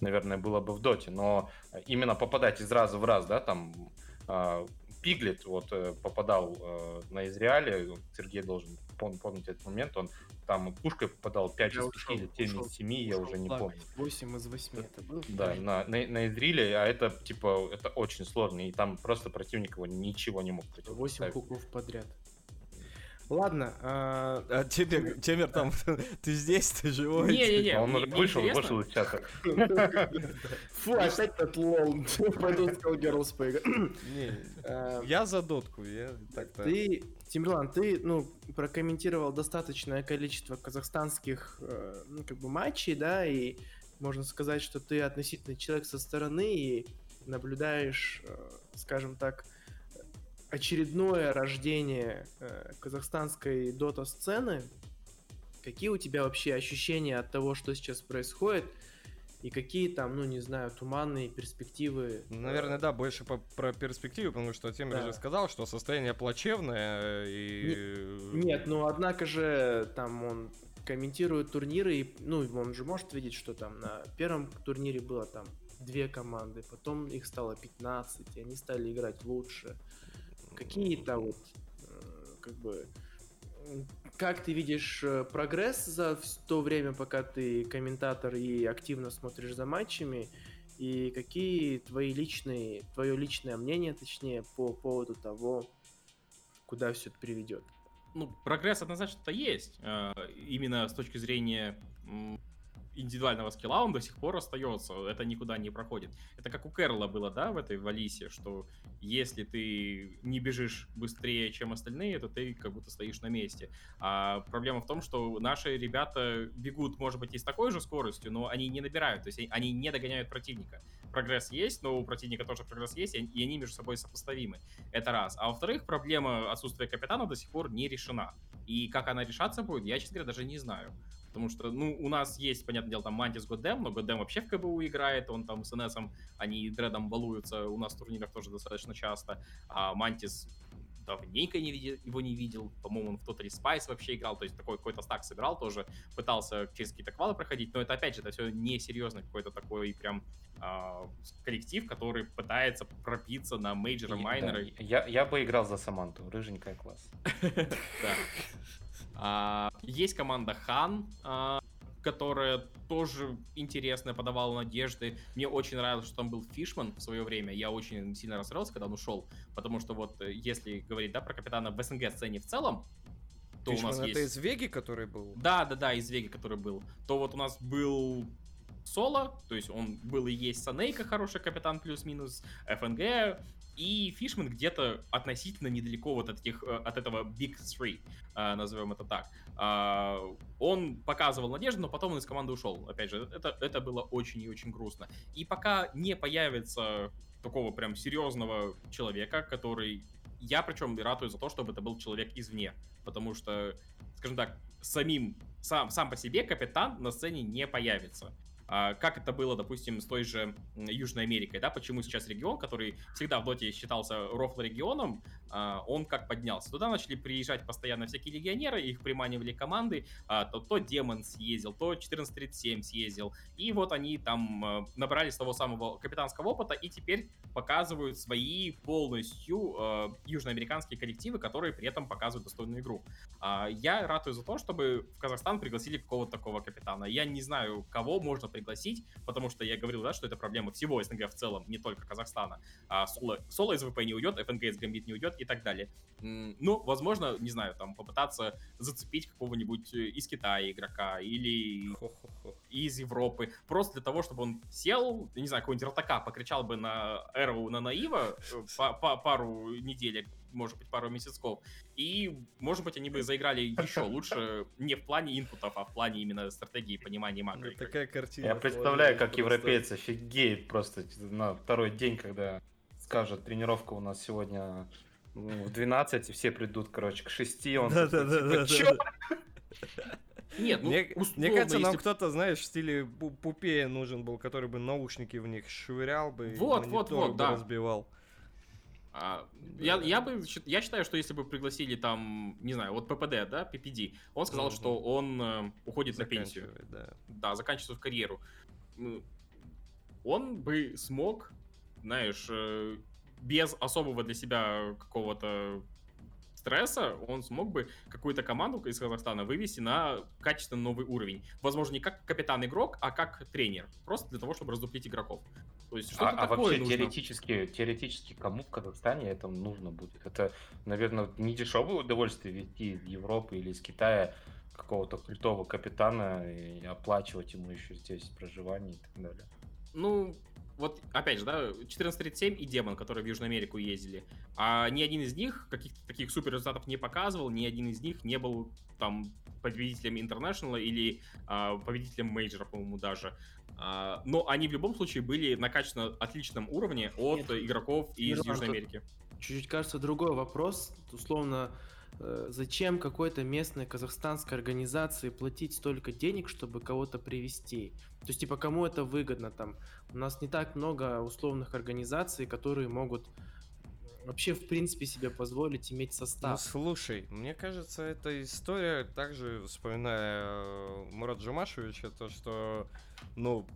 наверное, было бы в доте, но именно попадать из раза в раз, да, там э, Пиглет вот э, попадал э, на Изреале, Сергей должен помнить этот момент, он там пушкой попадал 5 из 5 или 7 из 7, я уже не помню. 8 из 8 это было? Да, на, на, на Изриле, а это, типа, это очень сложно, и там просто противник его ничего не мог 8 куклов подряд. Ладно. А... А Темер, Темер там, ты здесь, ты живой? Не-не-не. Он уже вышел, вышел из чата. Фу, опять этот лол. Пойду Skullgirls поиграть. Я за дотку, я так-то... Ты, Тимирлан, ты, ну, прокомментировал достаточное количество казахстанских, э, ну, как бы матчей, да, и можно сказать, что ты относительно человек со стороны и наблюдаешь, э, скажем так, очередное рождение э, казахстанской дота-сцены. Какие у тебя вообще ощущения от того, что сейчас происходит? И какие там, ну не знаю, туманные перспективы? Наверное, да, больше по, про перспективы, потому что Тимир да. же сказал, что состояние плачевное и... Не, нет, ну однако же там он комментирует турниры, и, ну он же может видеть, что там на первом турнире было там две команды, потом их стало 15, и они стали играть лучше какие-то вот, э, как бы, как ты видишь э, прогресс за то время, пока ты комментатор и активно смотришь за матчами, и какие твои личные, твое личное мнение, точнее, по поводу того, куда все это приведет? Ну, прогресс однозначно-то есть. Э, именно с точки зрения индивидуального скилла он до сих пор остается, это никуда не проходит. Это как у Кэрла было, да, в этой Валисе, что если ты не бежишь быстрее, чем остальные, то ты как будто стоишь на месте. А проблема в том, что наши ребята бегут, может быть, и с такой же скоростью, но они не набирают, то есть они не догоняют противника. Прогресс есть, но у противника тоже прогресс есть, и они между собой сопоставимы. Это раз. А во-вторых, проблема отсутствия капитана до сих пор не решена. И как она решаться будет, я, честно говоря, даже не знаю. Потому что, ну, у нас есть, понятное дело, там Мантис Годем, но Годем вообще в КБУ играет, он там с НСом, они дредом балуются, у нас в турнирах тоже достаточно часто, а Мантис давненько не видел, его не видел. По-моему, он в Totally Spice вообще играл, то есть такой какой-то стак сыграл тоже, пытался через какие-то квалы проходить, но это, опять же, это все несерьезно какой-то такой прям э, коллектив, который пытается пропиться на мейджоры, майнеры. Да, я, я бы играл за Саманту, рыженькая класс. А, есть команда Хан, а, которая тоже интересная, подавала надежды. Мне очень нравилось, что там был Фишман в свое время. Я очень сильно расстроился, когда он ушел, потому что вот э, если говорить, да, про капитана в СНГ сцене в целом, то Фишман у нас это есть... из Веги, который был? Да, да, да, из Веги, который был. То вот у нас был Соло, то есть он был и есть Санейка, хороший капитан плюс-минус, ФНГ, и Фишман где-то относительно недалеко вот от, этих, э, от этого Big Three, э, назовем это так. А, он показывал надежду, но потом он из команды ушел. Опять же, это, это было очень и очень грустно. И пока не появится такого прям серьезного человека, который... Я причем ратую за то, чтобы это был человек извне, потому что, скажем так, самим сам, сам по себе капитан на сцене не появится. А, как это было, допустим, с той же Южной Америкой, да, почему сейчас регион, который всегда в доте считался рофл-регионом, а, он как поднялся. Туда начали приезжать постоянно всякие легионеры, их приманивали команды, а, то, то Демон съездил, то 1437 съездил, и вот они там набрали с того самого капитанского опыта, и теперь показывают свои полностью южноамериканские коллективы, которые при этом показывают достойную игру. Я ратую за то, чтобы в Казахстан пригласили какого-то такого капитана. Я не знаю, кого можно пригласить, потому что я говорил, да, что это проблема всего СНГ в целом, не только Казахстана. А соло, соло из ВП не уйдет, ФНГ из Гамбит не уйдет и так далее. Ну, возможно, не знаю, там попытаться зацепить какого-нибудь э, из Китая игрока или из Европы, просто для того, чтобы он сел, не знаю, какой-нибудь Ротака покричал бы на Эру, на Наива э, по, по пару недель, может быть, пару месяцев, и, может быть, они бы заиграли еще лучше не в плане инпутов, а в плане именно стратегии и понимания макро. Такая картина. Я представляю, как европейцы офигеют просто на второй день, когда скажут, тренировка у нас сегодня ну, в 12, все придут, короче, к 6, он да, да, да, да, Нет, ну, мне, условно, мне кажется, нам кто-то, знаешь, в стиле пупея нужен был, который бы наушники в них швырял бы, вот, вот, вот, да. разбивал. А, я, я бы я считаю, что если бы пригласили там, не знаю, вот ППД, да, PPD, он сказал, mm-hmm. что он э, уходит на пенсию. Да. да, заканчивает карьеру. Он бы смог, знаешь, э, без особого для себя какого-то стресса, он смог бы какую-то команду из Казахстана вывести на качественно новый уровень. Возможно, не как капитан-игрок, а как тренер. Просто для того, чтобы раздуплить игроков. То есть что-то а, а вообще нужно. теоретически, теоретически кому в Казахстане это нужно будет? Это, наверное, не дешевое удовольствие вести из Европы или из Китая какого-то крутого капитана и оплачивать ему еще здесь проживание и так далее. Ну, вот опять же, да, 1437 и Демон, которые в Южную Америку ездили, а ни один из них каких-то таких супер результатов не показывал, ни один из них не был там победителем Интернешнала или а, победителем мейджора, по-моему, даже. А, но они в любом случае были на качественно отличном уровне от Нет. игроков из Южной Америки. Чуть-чуть кажется другой вопрос. Условно, зачем какой-то местной казахстанской организации платить столько денег, чтобы кого-то привести? То есть, типа, кому это выгодно там? У нас не так много условных организаций, которые могут вообще, в принципе, себе позволить иметь состав. Ну, слушай, мне кажется, эта история, также вспоминая э, Мурат Джумашевича, то, что, ну,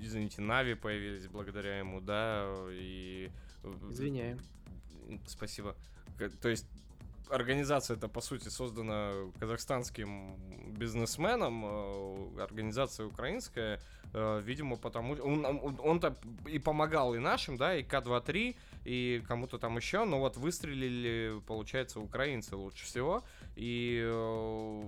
извините, Нави появились благодаря ему, да, и... Извиняю. Спасибо. То есть организация это по сути создана казахстанским бизнесменом, э, организация украинская, э, видимо, потому он, он-то и помогал и нашим, да, и К-23, и кому-то там еще, но вот выстрелили, получается, украинцы лучше всего, и э,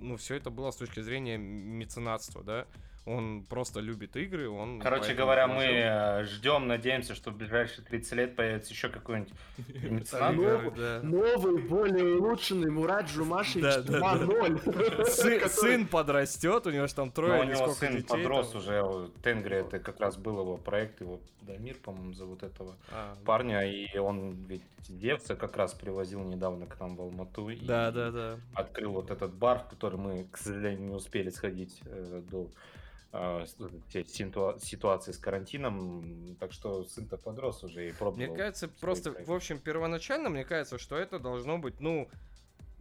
ну все это было с точки зрения меценатства, да, он просто любит игры, он... Короче говоря, мы э, ждем, надеемся, что в ближайшие 30 лет появится еще какой-нибудь Новый, более улучшенный Мурат Жумашевич 2.0. Сын подрастет, у него же там трое У него сын подрос уже, Тенгри, это как раз был его проект, его Дамир, по-моему, зовут этого а, парня, и он ведь девца как раз привозил недавно к нам в Алмату. Да, да, да. Открыл вот этот бар, в который мы, к сожалению, не успели сходить э, до ситуации с карантином, так что сын-то подрос уже и пробовал. Мне кажется, просто, проекты. в общем, первоначально, мне кажется, что это должно быть, ну,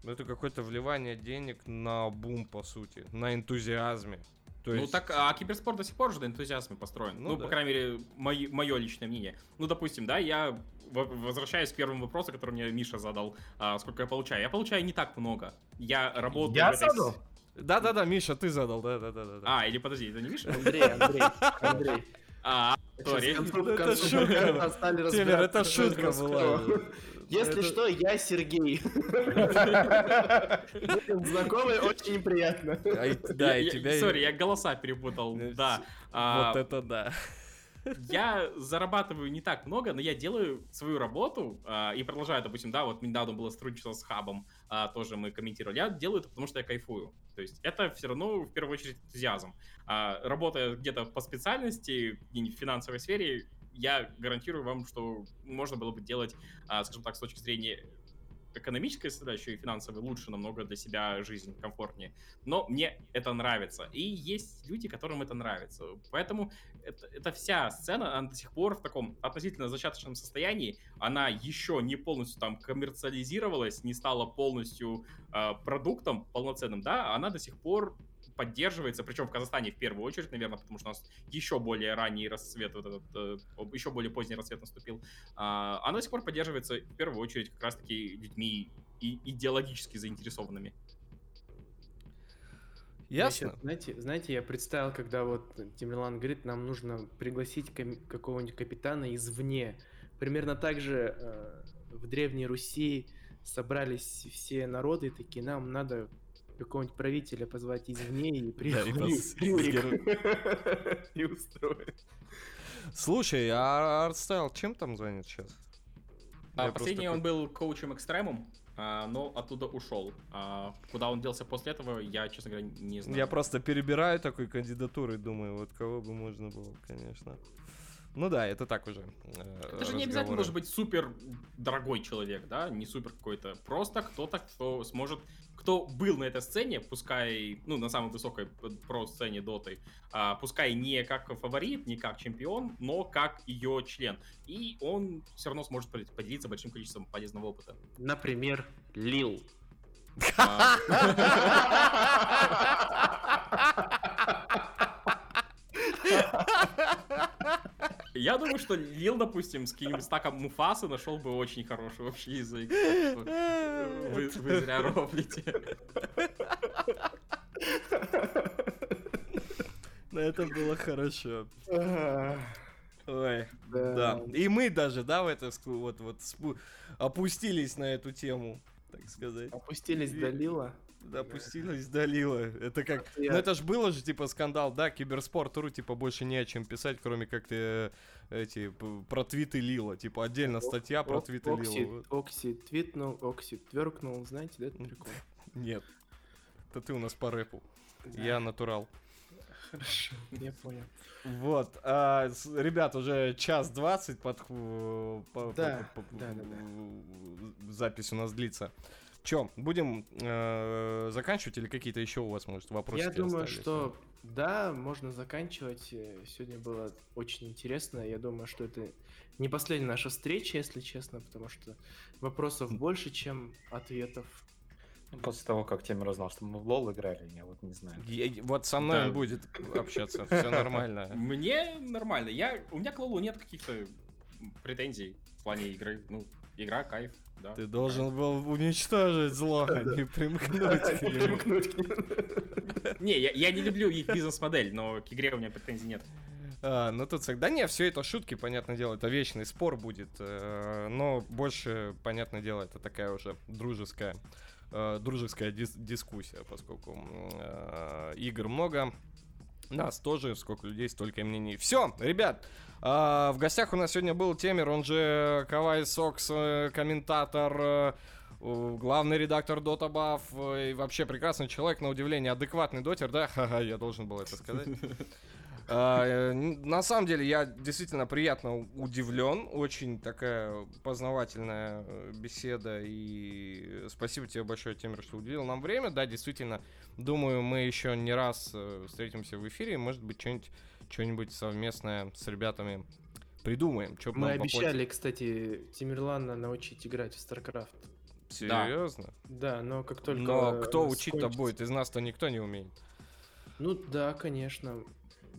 это какое-то вливание денег на бум, по сути, на энтузиазме. То ну, есть... Ну так, а киберспорт до сих пор же на энтузиазме построен. Ну, ну да. по крайней мере, мое, мое личное мнение. Ну, допустим, да, я возвращаюсь к первому вопросу, который мне Миша задал, а, сколько я получаю. Я получаю не так много. Я работаю... Я этой... задал? Да-да-да, Миша, ты задал, да-да-да. А, или подожди, это не Миша? Андрей, Андрей, Андрей. А, сори. Это шутка. Темер, это шутка была. Если что, я Сергей. Знакомый, очень приятно. Да, и тебя... Сори, я голоса перепутал, да. Вот это да я зарабатываю не так много, но я делаю свою работу э, и продолжаю, допустим, да, вот недавно было сотрудничество с Хабом, э, тоже мы комментировали. Я делаю это потому, что я кайфую. То есть это все равно в первую очередь энтузиазм. Э, работая где-то по специальности, в финансовой сфере, я гарантирую вам, что можно было бы делать, э, скажем так, с точки зрения экономическая составляющая и финансовая лучше намного для себя жизнь, комфортнее. Но мне это нравится. И есть люди, которым это нравится. Поэтому это, это вся сцена, она до сих пор в таком относительно зачаточном состоянии. Она еще не полностью там коммерциализировалась, не стала полностью э, продуктом полноценным, да, она до сих пор поддерживается, причем в Казахстане в первую очередь, наверное, потому что у нас еще более ранний расцвет, вот этот, э, еще более поздний расцвет наступил, а, она до сих пор поддерживается в первую очередь как раз-таки людьми и идеологически заинтересованными. Ясно. Значит, знаете, знаете, я представил, когда вот Тимирлан говорит, нам нужно пригласить какого-нибудь капитана извне. Примерно так же э, в Древней Руси собрались все народы, такие, нам надо какого-нибудь правителя позвать извне и приехать и устроить. Слушай, а Артстайл чем там занят сейчас? А, последний он был коучем экстремум, а, но оттуда ушел. А, куда он делся после этого, я, честно говоря, не знаю. Я просто перебираю такой кандидатуры, думаю, вот кого бы можно было, конечно. Ну да, это так уже. Э, это же не обязательно должен быть супер дорогой человек, да, не супер какой-то. Просто кто-то, кто сможет кто был на этой сцене, пускай, ну, на самой высокой про-сцене доты, а, пускай не как фаворит, не как чемпион, но как ее член. И он все равно сможет поделиться большим количеством полезного опыта. Например, Лил. Я думаю, что Лил, допустим, с каким-нибудь стаком Муфасы нашел бы очень хороший общий язык. Вы, вы зря рофлите. Но это было хорошо. Ой, да. да. И мы даже, да, в это вот, вот опустились на эту тему, так сказать. Опустились до Лила. Опустилась, долила. Это как... Я... Ну это ж было же, типа, скандал, да, Киберспорт.ру, типа, больше не о чем писать, кроме как ты эти, про твиты Лила. Типа, отдельно статья про твиты Лила. Окси твитнул, Окси тверкнул, знаете, да, это прикол? Нет. Это ты у нас по рэпу. Я натурал. Хорошо, я понял. Вот, а, ребят, уже час двадцать под да, да, да, да. запись у нас длится. Че, будем э, заканчивать или какие-то еще у вас, может, вопросы? Я думаю, остались? что да, можно заканчивать. Сегодня было очень интересно. Я думаю, что это не последняя наша встреча, если честно, потому что вопросов больше, чем ответов. После того, как Темир узнал, что мы в лол играли, я вот не знаю. Я, вот со мной да. он будет общаться, все нормально. Мне нормально. Я, у меня к лолу нет каких-то претензий в плане игры. Ну, игра, кайф. Да. Ты должен был уничтожить зло, а не примкнуть к нему. Не, я не люблю их бизнес-модель, но к игре у меня претензий нет. А, ну тут всегда не, все это шутки, понятное дело, это вечный спор будет, э, но больше, понятное дело, это такая уже дружеская, э, дружеская дис дискуссия, поскольку э, игр много, нас тоже, сколько людей, столько и мнений. Все, ребят, а, в гостях у нас сегодня был Темер, он же Кавай Сокс, э, комментатор, э, главный редактор Дота Баф и вообще прекрасный человек, на удивление, адекватный дотер, да? Ха-ха, я должен был это сказать. А, э, на самом деле я действительно приятно удивлен, очень такая познавательная беседа и спасибо тебе большое, Темер, что уделил нам время. Да, действительно, Думаю, мы еще не раз э, встретимся в эфире. Может быть, что-нибудь что-нибудь совместное с ребятами придумаем. Что Мы обещали, кстати, Тимирлана научить играть в StarCraft. Серьезно? Да, но как только... Но кто учить-то будет? Из нас-то никто не умеет. Ну да, конечно.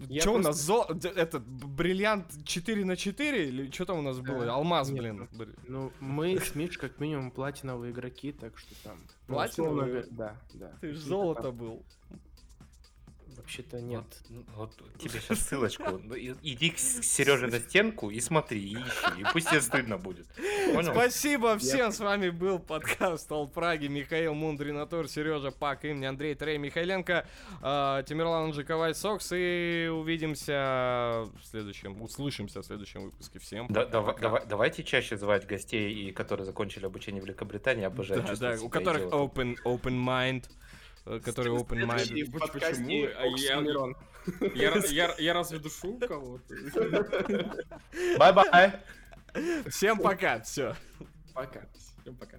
Я что просто... у нас? Зо... Этот бриллиант 4 на 4 или что там у нас было? Алмаз, Нет, блин. Ну, ну, мы с Миш как минимум платиновые игроки, так что там... Ну, платиновые? Ну, да, да. Ты ж золото там... был. Вообще-то нет. Вот, вот тебе сейчас ссылочку. Ну, иди к Сереже на стенку и смотри, и ищи. И пусть тебе стыдно будет. Понял? Спасибо всем. Я... С вами был подкаст All Праги. Михаил Мундринатор, Сережа Пак, имени Андрей Трей Михайленко, э, Тимирлан Жиковай Сокс. И увидимся в следующем, услышимся в следующем выпуске. Всем да, давай, давай, Давайте чаще звать гостей, и которые закончили обучение в Великобритании, обожаю да, да, у которых open, open mind. Который open mind. Почему? А я, я, я, я разве душу кого-то? Bye-bye. Всем пока, все. Пока. Всем пока.